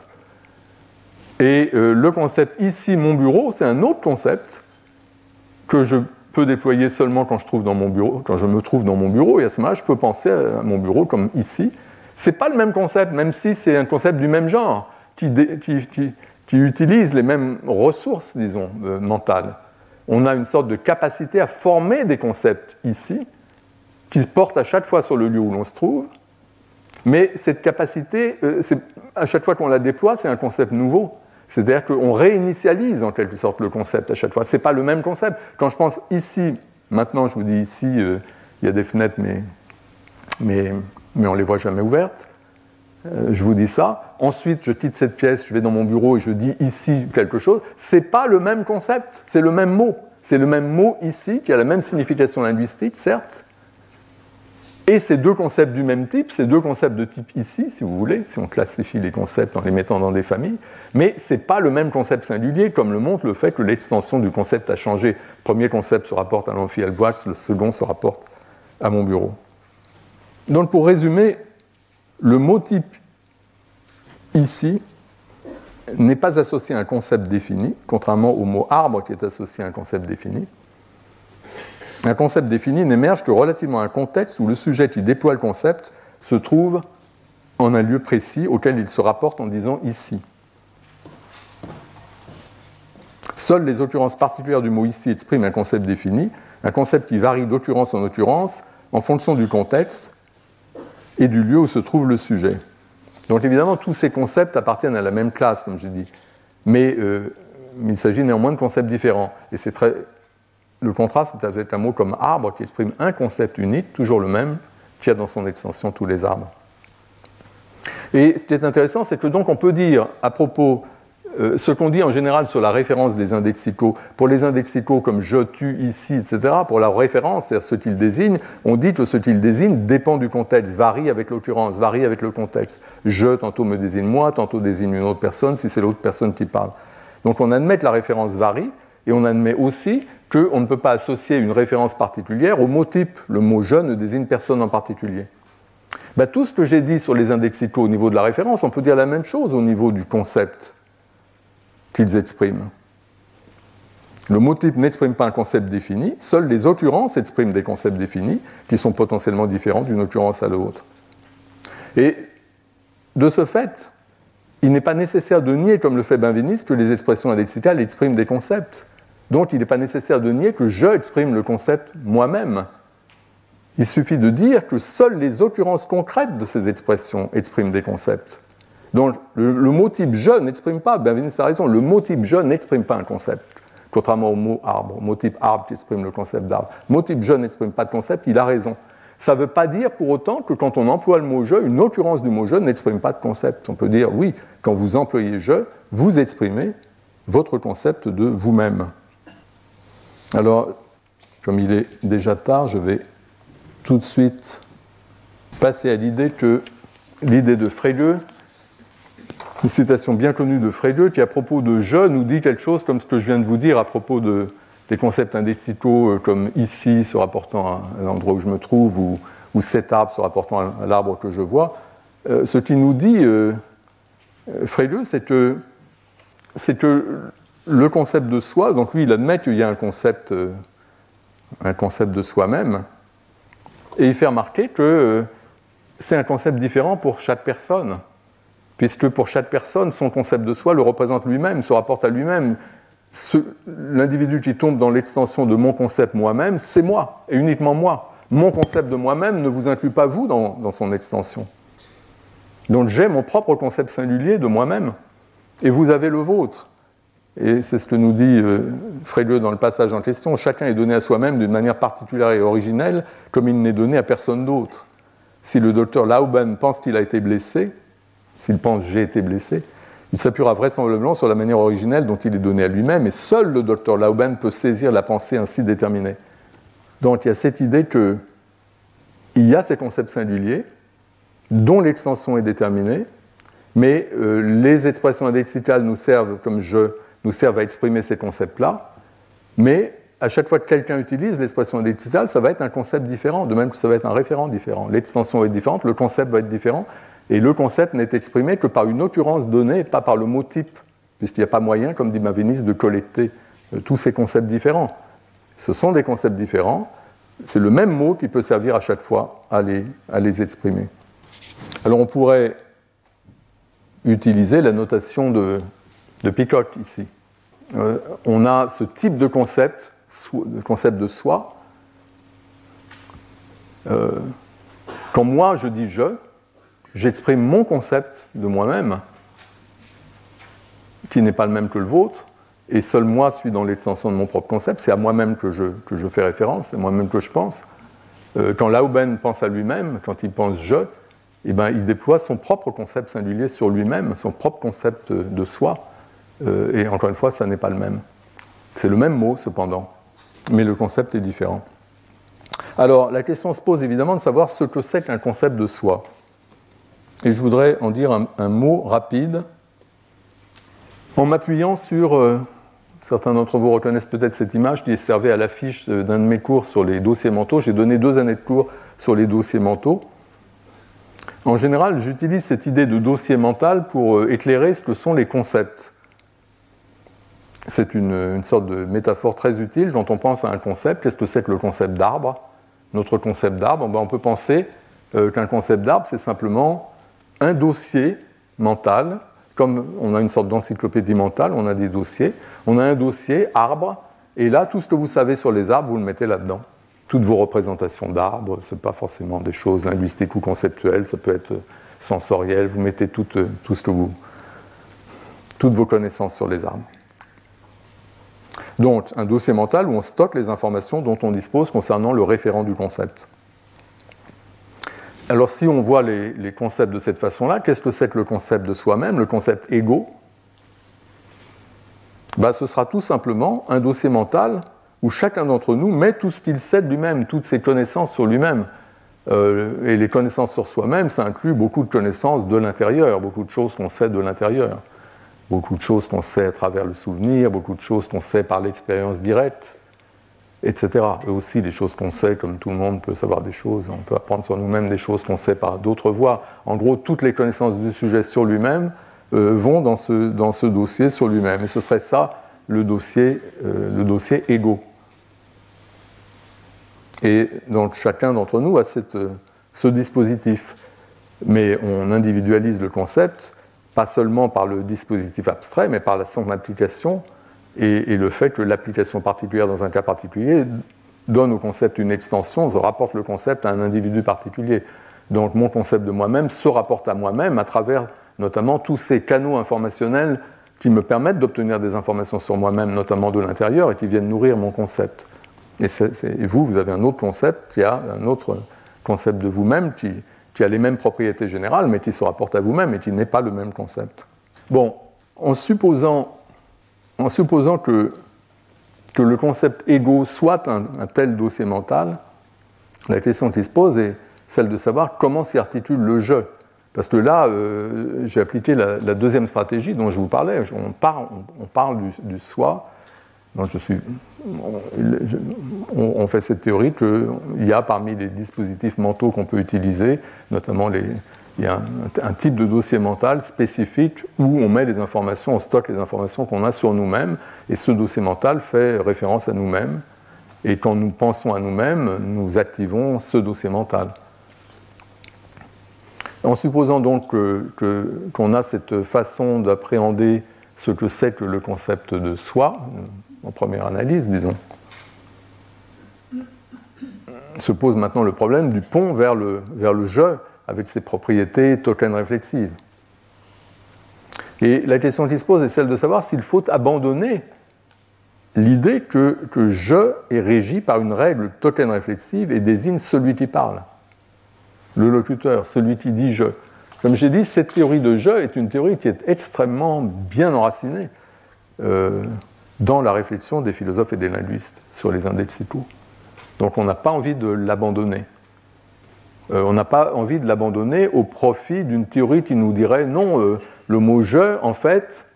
Et euh, le concept ici, mon bureau, c'est un autre concept que je peux déployer seulement quand je, me trouve dans mon bureau, et à ce moment-là, je peux penser à mon bureau comme ici. C'est pas le même concept, même si c'est un concept du même genre, utilisent les mêmes ressources, disons, euh, mentales. On a une sorte de capacité à former des concepts ici, qui se portent à chaque fois sur le lieu où l'on se trouve, mais cette capacité, euh, à chaque fois qu'on la déploie, c'est un concept nouveau. C'est-à-dire qu'on réinitialise en quelque sorte le concept à chaque fois. Ce n'est pas le même concept. Quand je pense ici, maintenant je vous dis ici, euh, il y a des fenêtres, mais mais, mais on ne les voit jamais ouvertes. Euh, je vous dis ça. Ensuite, je quitte cette pièce, je vais dans mon bureau et je dis ici quelque chose. C'est pas le même concept, c'est le même mot. C'est le même mot ici qui a la même signification linguistique, certes. Et ces deux concepts du même type, ces deux concepts de type ici, si vous voulez, si on classifie les concepts en les mettant dans des familles, mais ce n'est pas le même concept singulier, comme le montre le fait que l'extension du concept a changé. Le premier concept se rapporte à l'amphi le second se rapporte à mon bureau. Donc pour résumer, le mot type ici n'est pas associé à un concept défini, contrairement au mot arbre qui est associé à un concept défini. Un concept défini n'émerge que relativement à un contexte où le sujet qui déploie le concept se trouve en un lieu précis auquel il se rapporte en disant ici. Seules les occurrences particulières du mot ici expriment un concept défini, un concept qui varie d'occurrence en occurrence en fonction du contexte et du lieu où se trouve le sujet. Donc évidemment, tous ces concepts appartiennent à la même classe, comme j'ai dit, mais euh, il s'agit néanmoins de concepts différents. Et c'est très... le contraste c'est avec un mot comme arbre qui exprime un concept unique, toujours le même, qui a dans son extension tous les arbres. Et ce qui est intéressant, c'est que donc on peut dire à propos euh, ce qu'on dit en général sur la référence des indexicaux, pour les indexicaux comme je, tu, ici, etc., pour la référence, c'est-à-dire ce qu'ils désignent, on dit que ce qu'ils désignent dépend du contexte, varie avec l'occurrence, varie avec le contexte. Je, tantôt me désigne moi, tantôt désigne une autre personne, si c'est l'autre personne qui parle. Donc on admet que la référence varie, et on admet aussi qu'on ne peut pas associer une référence particulière au mot type. Le mot je ne désigne personne en particulier. Ben, tout ce que j'ai dit sur les indexicaux au niveau de la référence, on peut dire la même chose au niveau du concept qu'ils expriment. Le mot type n'exprime pas un concept défini, seules les occurrences expriment des concepts définis qui sont potentiellement différents d'une occurrence à l'autre. Et de ce fait, il n'est pas nécessaire de nier, comme le fait Benveniste, que les expressions indexicales expriment des concepts. Donc il n'est pas nécessaire de nier que je exprime le concept moi-même. Il suffit de dire que seules les occurrences concrètes de ces expressions expriment des concepts. Donc le, mot type je n'exprime pas, Benveniste a raison, le mot type je n'exprime pas un concept, contrairement au mot arbre. Mot type arbre qui exprime le concept d'arbre. Mot type je n'exprime pas de concept, il a raison. Ça ne veut pas dire pour autant que quand on emploie le mot je, une occurrence du mot je n'exprime pas de concept. On peut dire oui, quand vous employez je, vous exprimez votre concept de vous-même. Alors, comme il est déjà tard, je vais tout de suite passer à l'idée que l'idée de Frege une citation bien connue de Frege qui, à propos de je, nous dit quelque chose comme ce que je viens de vous dire à propos de, des concepts indexicaux euh, comme ici se rapportant à l'endroit où je me trouve ou, cet arbre se rapportant à l'arbre que je vois. Euh, ce qui nous dit euh, Frege, c'est que, c'est que le concept de soi, donc lui il admet qu'il y a un concept, un concept de soi-même, et il fait remarquer que c'est un concept différent pour chaque personne puisque pour chaque personne, son concept de soi le représente lui-même, se rapporte à lui-même. L'individu qui tombe dans l'extension de mon concept moi-même, c'est moi, et uniquement moi. Mon concept de moi-même ne vous inclut pas vous dans, son extension. Donc j'ai mon propre concept singulier de moi-même, et vous avez le vôtre. Et c'est ce que nous dit euh, dans le passage en question. Chacun est donné à soi-même d'une manière particulière et originelle, comme il n'est donné à personne d'autre. Si le docteur Lauben pense qu'il a été blessé, s'il pense j'ai été blessé, il s'appuiera vraisemblablement sur la manière originelle dont il est donné à lui-même, et seul le docteur Lauben peut saisir la pensée ainsi déterminée. Donc il y a cette idée qu'il y a ces concepts singuliers dont l'extension est déterminée, mais euh, les expressions indexicales nous servent, comme je, nous servent à exprimer ces concepts-là, mais à chaque fois que quelqu'un utilise l'expression indexicale, ça va être un concept différent, de même que ça va être un référent différent. L'extension va être différente, le concept va être différent, et le concept n'est exprimé que par une occurrence donnée, pas par le mot type, puisqu'il n'y a pas moyen, comme dit Mavenis, de collecter euh, tous ces concepts différents. Ce sont des concepts différents, c'est le même mot qui peut servir à chaque fois à les, exprimer. Alors on pourrait utiliser la notation de, de Peacock ici. Euh, on a ce type de concept, de concept de soi. Euh, quand moi je dis je, j'exprime mon concept de moi-même, qui n'est pas le même que le vôtre, et seul moi suis dans l'extension de mon propre concept, c'est à moi-même que je, que je fais référence, c'est moi-même que je pense. euh, quand Lauben pense à lui-même, quand il pense je, eh ben, il déploie son propre concept singulier sur lui-même, son propre concept de soi. Euh, et encore une fois, ça n'est pas le même. C'est le même mot, cependant, mais le concept est différent. Alors, la question se pose évidemment de savoir ce que c'est qu'un concept de soi. Et je voudrais en dire un, mot rapide en m'appuyant sur euh, Certains d'entre vous reconnaissent peut-être cette image qui est servée à l'affiche d'un de mes cours sur les dossiers mentaux. J'ai donné deux années de cours sur les dossiers mentaux. En général, j'utilise cette idée de dossier mental pour euh, éclairer ce que sont les concepts. C'est une, sorte de métaphore très utile quand on pense à un concept. Qu'est-ce que c'est que le concept d'arbre? Notre concept d'arbre, ben, on peut penser euh, qu'un concept d'arbre, c'est simplement un dossier mental comme on a une sorte d'encyclopédie mentale, on a des dossiers, on a un dossier arbre, et là, tout ce que vous savez sur les arbres, vous le mettez là-dedans. Toutes vos représentations d'arbres, ce n'est pas forcément des choses linguistiques ou conceptuelles, ça peut être sensoriel, vous mettez euh, tout ce que vous, toutes vos connaissances sur les arbres. Donc, un dossier mental où on stocke les informations dont on dispose concernant le référent du concept. Alors si on voit les, concepts de cette façon-là, qu'est-ce que c'est que le concept de soi-même, le concept ego? Bah, Ce sera tout simplement un dossier mental où chacun d'entre nous met tout ce qu'il sait de lui-même, toutes ses connaissances sur lui-même. Euh, et les connaissances sur soi-même, ça inclut beaucoup de connaissances de l'intérieur, beaucoup de choses qu'on sait de l'intérieur, beaucoup de choses qu'on sait à travers le souvenir, beaucoup de choses qu'on sait par l'expérience directe etc. Et aussi des choses qu'on sait, comme tout le monde peut savoir des choses, on peut apprendre sur nous-mêmes des choses qu'on sait par d'autres voies. En gros, toutes les connaissances du sujet sur lui-même euh, vont dans ce, dans ce dossier sur lui-même. Et ce serait ça le dossier, euh, le dossier égo. Et donc chacun d'entre nous a cette, euh, ce dispositif. Mais on individualise le concept, pas seulement par le dispositif abstrait, mais par son application et, le fait que l'application particulière dans un cas particulier donne au concept une extension, se rapporte le concept à un individu particulier. Donc mon concept de moi-même se rapporte à moi-même à travers notamment tous ces canaux informationnels qui me permettent d'obtenir des informations sur moi-même, notamment de l'intérieur, et qui viennent nourrir mon concept. Et, vous, vous avez un autre concept qui a un autre concept de vous-même qui, qui a les mêmes propriétés générales, mais qui se rapporte à vous-même et qui n'est pas le même concept. Bon, en supposant en supposant que, le concept ego soit un, tel dossier mental, la question qui se pose est celle de savoir comment s'y articule le je. Parce que là, euh, j'ai appliqué la, deuxième stratégie dont je vous parlais. On parle, du, soi. on, on, fait cette théorie qu'il y a parmi les dispositifs mentaux qu'on peut utiliser, notamment les, il y a un, type de dossier mental spécifique où on met les informations, on stocke les informations qu'on a sur nous-mêmes, et ce dossier mental fait référence à nous-mêmes. Et quand nous pensons à nous-mêmes, nous activons ce dossier mental. En supposant donc qu'on a cette façon d'appréhender ce que c'est que le concept de soi, en première analyse, disons, se pose maintenant le problème du pont vers le, vers le je avec ses propriétés token réflexives. Et la question qui se pose est celle de savoir s'il faut abandonner l'idée que, je est régi par une règle token réflexive et désigne celui qui parle, le locuteur, celui qui dit je. Comme j'ai dit, cette théorie de je est une théorie qui est extrêmement bien enracinée euh, dans la réflexion des philosophes et des linguistes sur les indexicaux. Donc on n'a pas envie de l'abandonner. Euh, on n'a pas envie de l'abandonner au profit d'une théorie qui nous dirait non, euh, le mot je, en fait,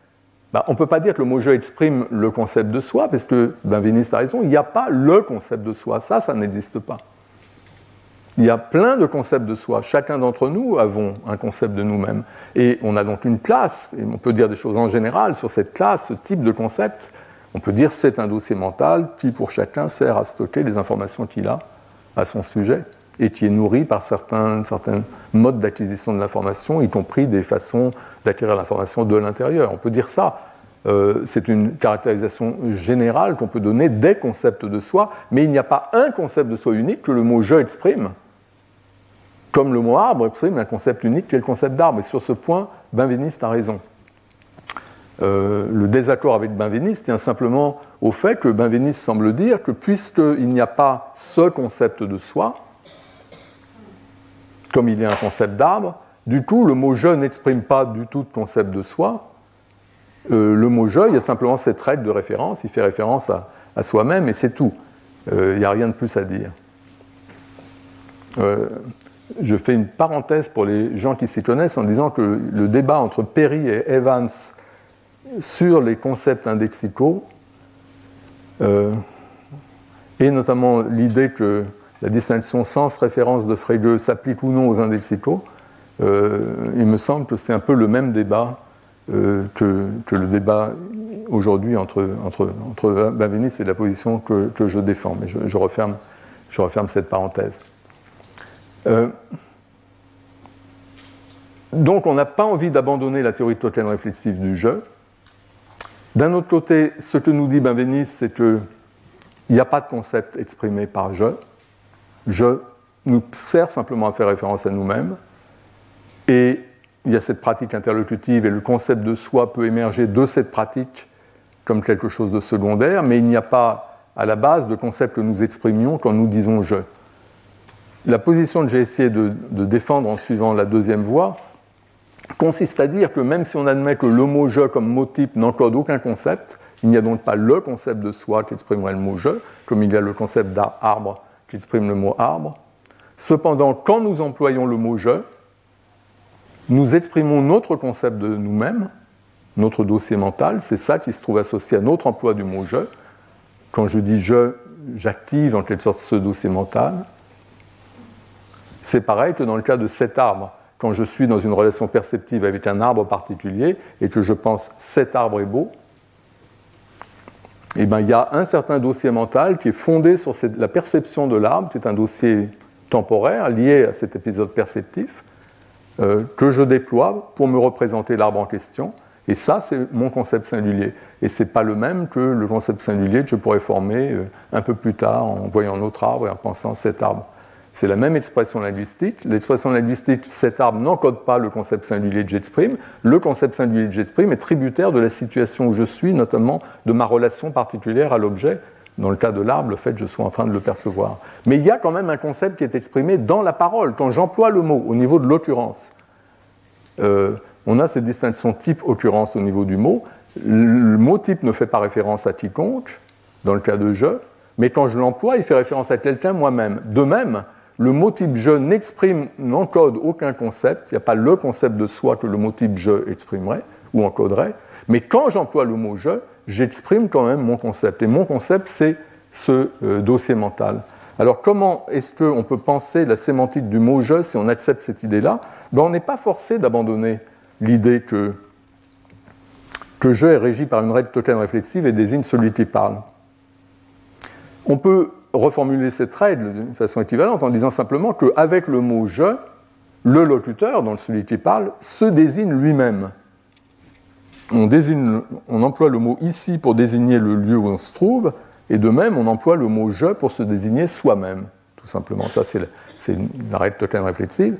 bah, on ne peut pas dire que le mot je exprime le concept de soi, parce que Benveniste a raison, il n'y a pas le concept de soi, ça, ça n'existe pas. Il y a plein de concepts de soi. Chacun d'entre nous avons un concept de nous-mêmes. Et on a donc une classe, et on peut dire des choses en général sur cette classe, ce type de concept. On peut dire c'est un dossier mental qui, pour chacun, sert à stocker les informations qu'il a à son sujet et qui est nourri par certains, modes d'acquisition de l'information, y compris des façons d'acquérir l'information de l'intérieur. On peut dire ça. Euh, c'est une caractérisation générale qu'on peut donner des concepts de soi, mais il n'y a pas un concept de soi unique que le mot je exprime, comme le mot arbre exprime un concept unique qui est le concept d'arbre. Et sur ce point, Benveniste a raison. Euh, le désaccord avec Benveniste tient simplement au fait que Benveniste semble dire que puisqu'il n'y a pas ce concept de soi, comme il y a un concept d'arbre, du tout, le mot je n'exprime pas du tout de concept de soi. Euh, le mot je, il y a simplement cette règle de référence, il fait référence à, soi-même et c'est tout. Euh, il n'y a rien de plus à dire. Euh, je fais une parenthèse pour les gens qui s'y connaissent en disant que le débat entre Perry et Evans sur les concepts indexicaux, et notamment l'idée que la distinction sens-référence de Frege s'applique ou non aux indexicaux, euh, il me semble que c'est un peu le même débat euh, que, le débat aujourd'hui entre, entre, Benveniste et la position que, je défends. Mais je, referme, cette parenthèse. Euh, donc on n'a pas envie d'abandonner la théorie totale réflexive du jeu. D'un autre côté, ce que nous dit Benveniste, c'est qu'il n'y a pas de concept exprimé par je. Je nous sert simplement à faire référence à nous-mêmes. Et il y a cette pratique interlocutive et le concept de soi peut émerger de cette pratique comme quelque chose de secondaire, mais il n'y a pas à la base de concept que nous exprimions quand nous disons je. La position que j'ai essayé de, défendre en suivant la deuxième voie consiste à dire que même si on admet que le mot je comme mot type n'encode aucun concept, il n'y a donc pas le concept de soi qui exprimerait le mot je, comme il y a le concept d'arbre qui exprime le mot arbre. Cependant, quand nous employons le mot je, nous exprimons notre concept de nous-mêmes, notre dossier mental, c'est ça qui se trouve associé à notre emploi du mot je. Quand je dis je, j'active en quelque sorte ce dossier mental. C'est pareil que dans le cas de cet arbre. Quand je suis dans une relation perceptive avec un arbre particulier et que je pense cet arbre est beau, eh bien, il y a un certain dossier mental qui est fondé sur la perception de l'arbre, qui est un dossier temporaire lié à cet épisode perceptif. Euh, que je déploie pour me représenter l'arbre en question. Et ça, c'est mon concept singulier. Et ce n'est pas le même que le concept singulier que je pourrais former euh, un peu plus tard en voyant un autre arbre et en pensant cet arbre. C'est la même expression linguistique. L'expression linguistique, cet arbre n'encode pas le concept singulier que j'exprime. Le concept singulier que j'exprime est tributaire de la situation où je suis, notamment de ma relation particulière à l'objet. Dans le cas de l'arbre, le fait que je sois en train de le percevoir. Mais il y a quand même un concept qui est exprimé dans la parole, quand j'emploie le mot, au niveau de l'occurrence. Euh, on a cette distinction type-occurrence au niveau du mot. Le mot type ne fait pas référence à quiconque, dans le cas de je, mais quand je l'emploie, il fait référence à quelqu'un moi-même. De même, le mot type je n'exprime, n'encode aucun concept, il n'y a pas le concept de soi que le mot type je exprimerait ou encoderait, mais quand j'emploie le mot je, j'exprime quand même mon concept. Et mon concept, c'est ce euh, dossier mental. Alors comment est-ce qu'on peut penser la sémantique du mot je si on accepte cette idée-là? Ben, On n'est pas forcé d'abandonner l'idée que, que je est régi par une règle token réflexive et désigne celui qui parle. On peut reformuler cette règle d'une façon équivalente en disant simplement qu'avec le mot je, le locuteur, donc celui qui parle, se désigne lui-même on, emploie le mot ici pour désigner le lieu où on se trouve, et de même, on emploie le mot je pour se désigner soi-même, tout simplement. Ça, c'est la règle token réflexive.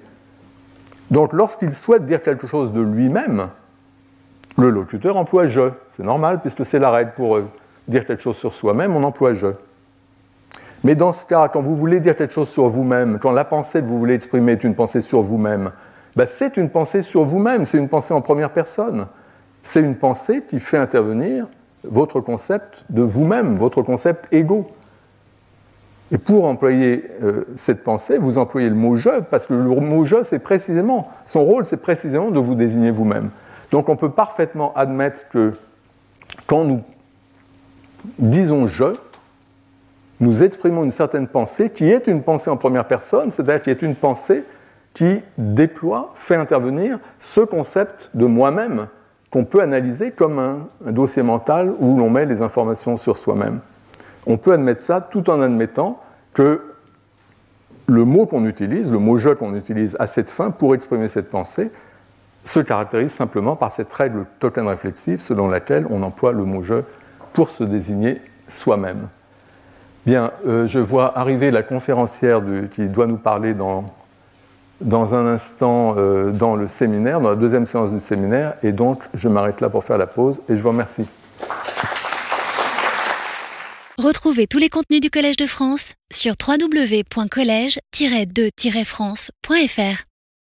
Donc, lorsqu'il souhaite dire quelque chose de lui-même, le locuteur emploie je. C'est normal, puisque c'est la règle pour euh, dire quelque chose sur soi-même, on emploie je. Mais dans ce cas, quand vous voulez dire quelque chose sur vous-même, quand la pensée que vous voulez exprimer est une pensée sur vous-même, ben, c'est une pensée sur vous-même, c'est une pensée en première personne c'est une pensée qui fait intervenir votre concept de vous-même, votre concept égo. Et pour employer euh, cette pensée, vous employez le mot je, parce que le mot je, c'est précisément, son rôle, c'est précisément de vous désigner vous-même. Donc on peut parfaitement admettre que quand nous disons je, nous exprimons une certaine pensée qui est une pensée en première personne, c'est-à-dire qui est une pensée qui déploie, fait intervenir ce concept de moi-même qu'on peut analyser comme un, dossier mental où l'on met les informations sur soi-même. On peut admettre ça tout en admettant que le mot qu'on utilise, le mot je qu'on utilise à cette fin pour exprimer cette pensée, se caractérise simplement par cette règle token réflexive selon laquelle on emploie le mot je pour se désigner soi-même. Bien, euh, je vois arriver la conférencière qui doit nous parler dans dans un instant euh, dans le séminaire, dans la deuxième séance du séminaire, et donc je m'arrête là pour faire la pause et je vous remercie. Retrouvez tous les contenus du Collège de France sur www.colège-2-france.fr.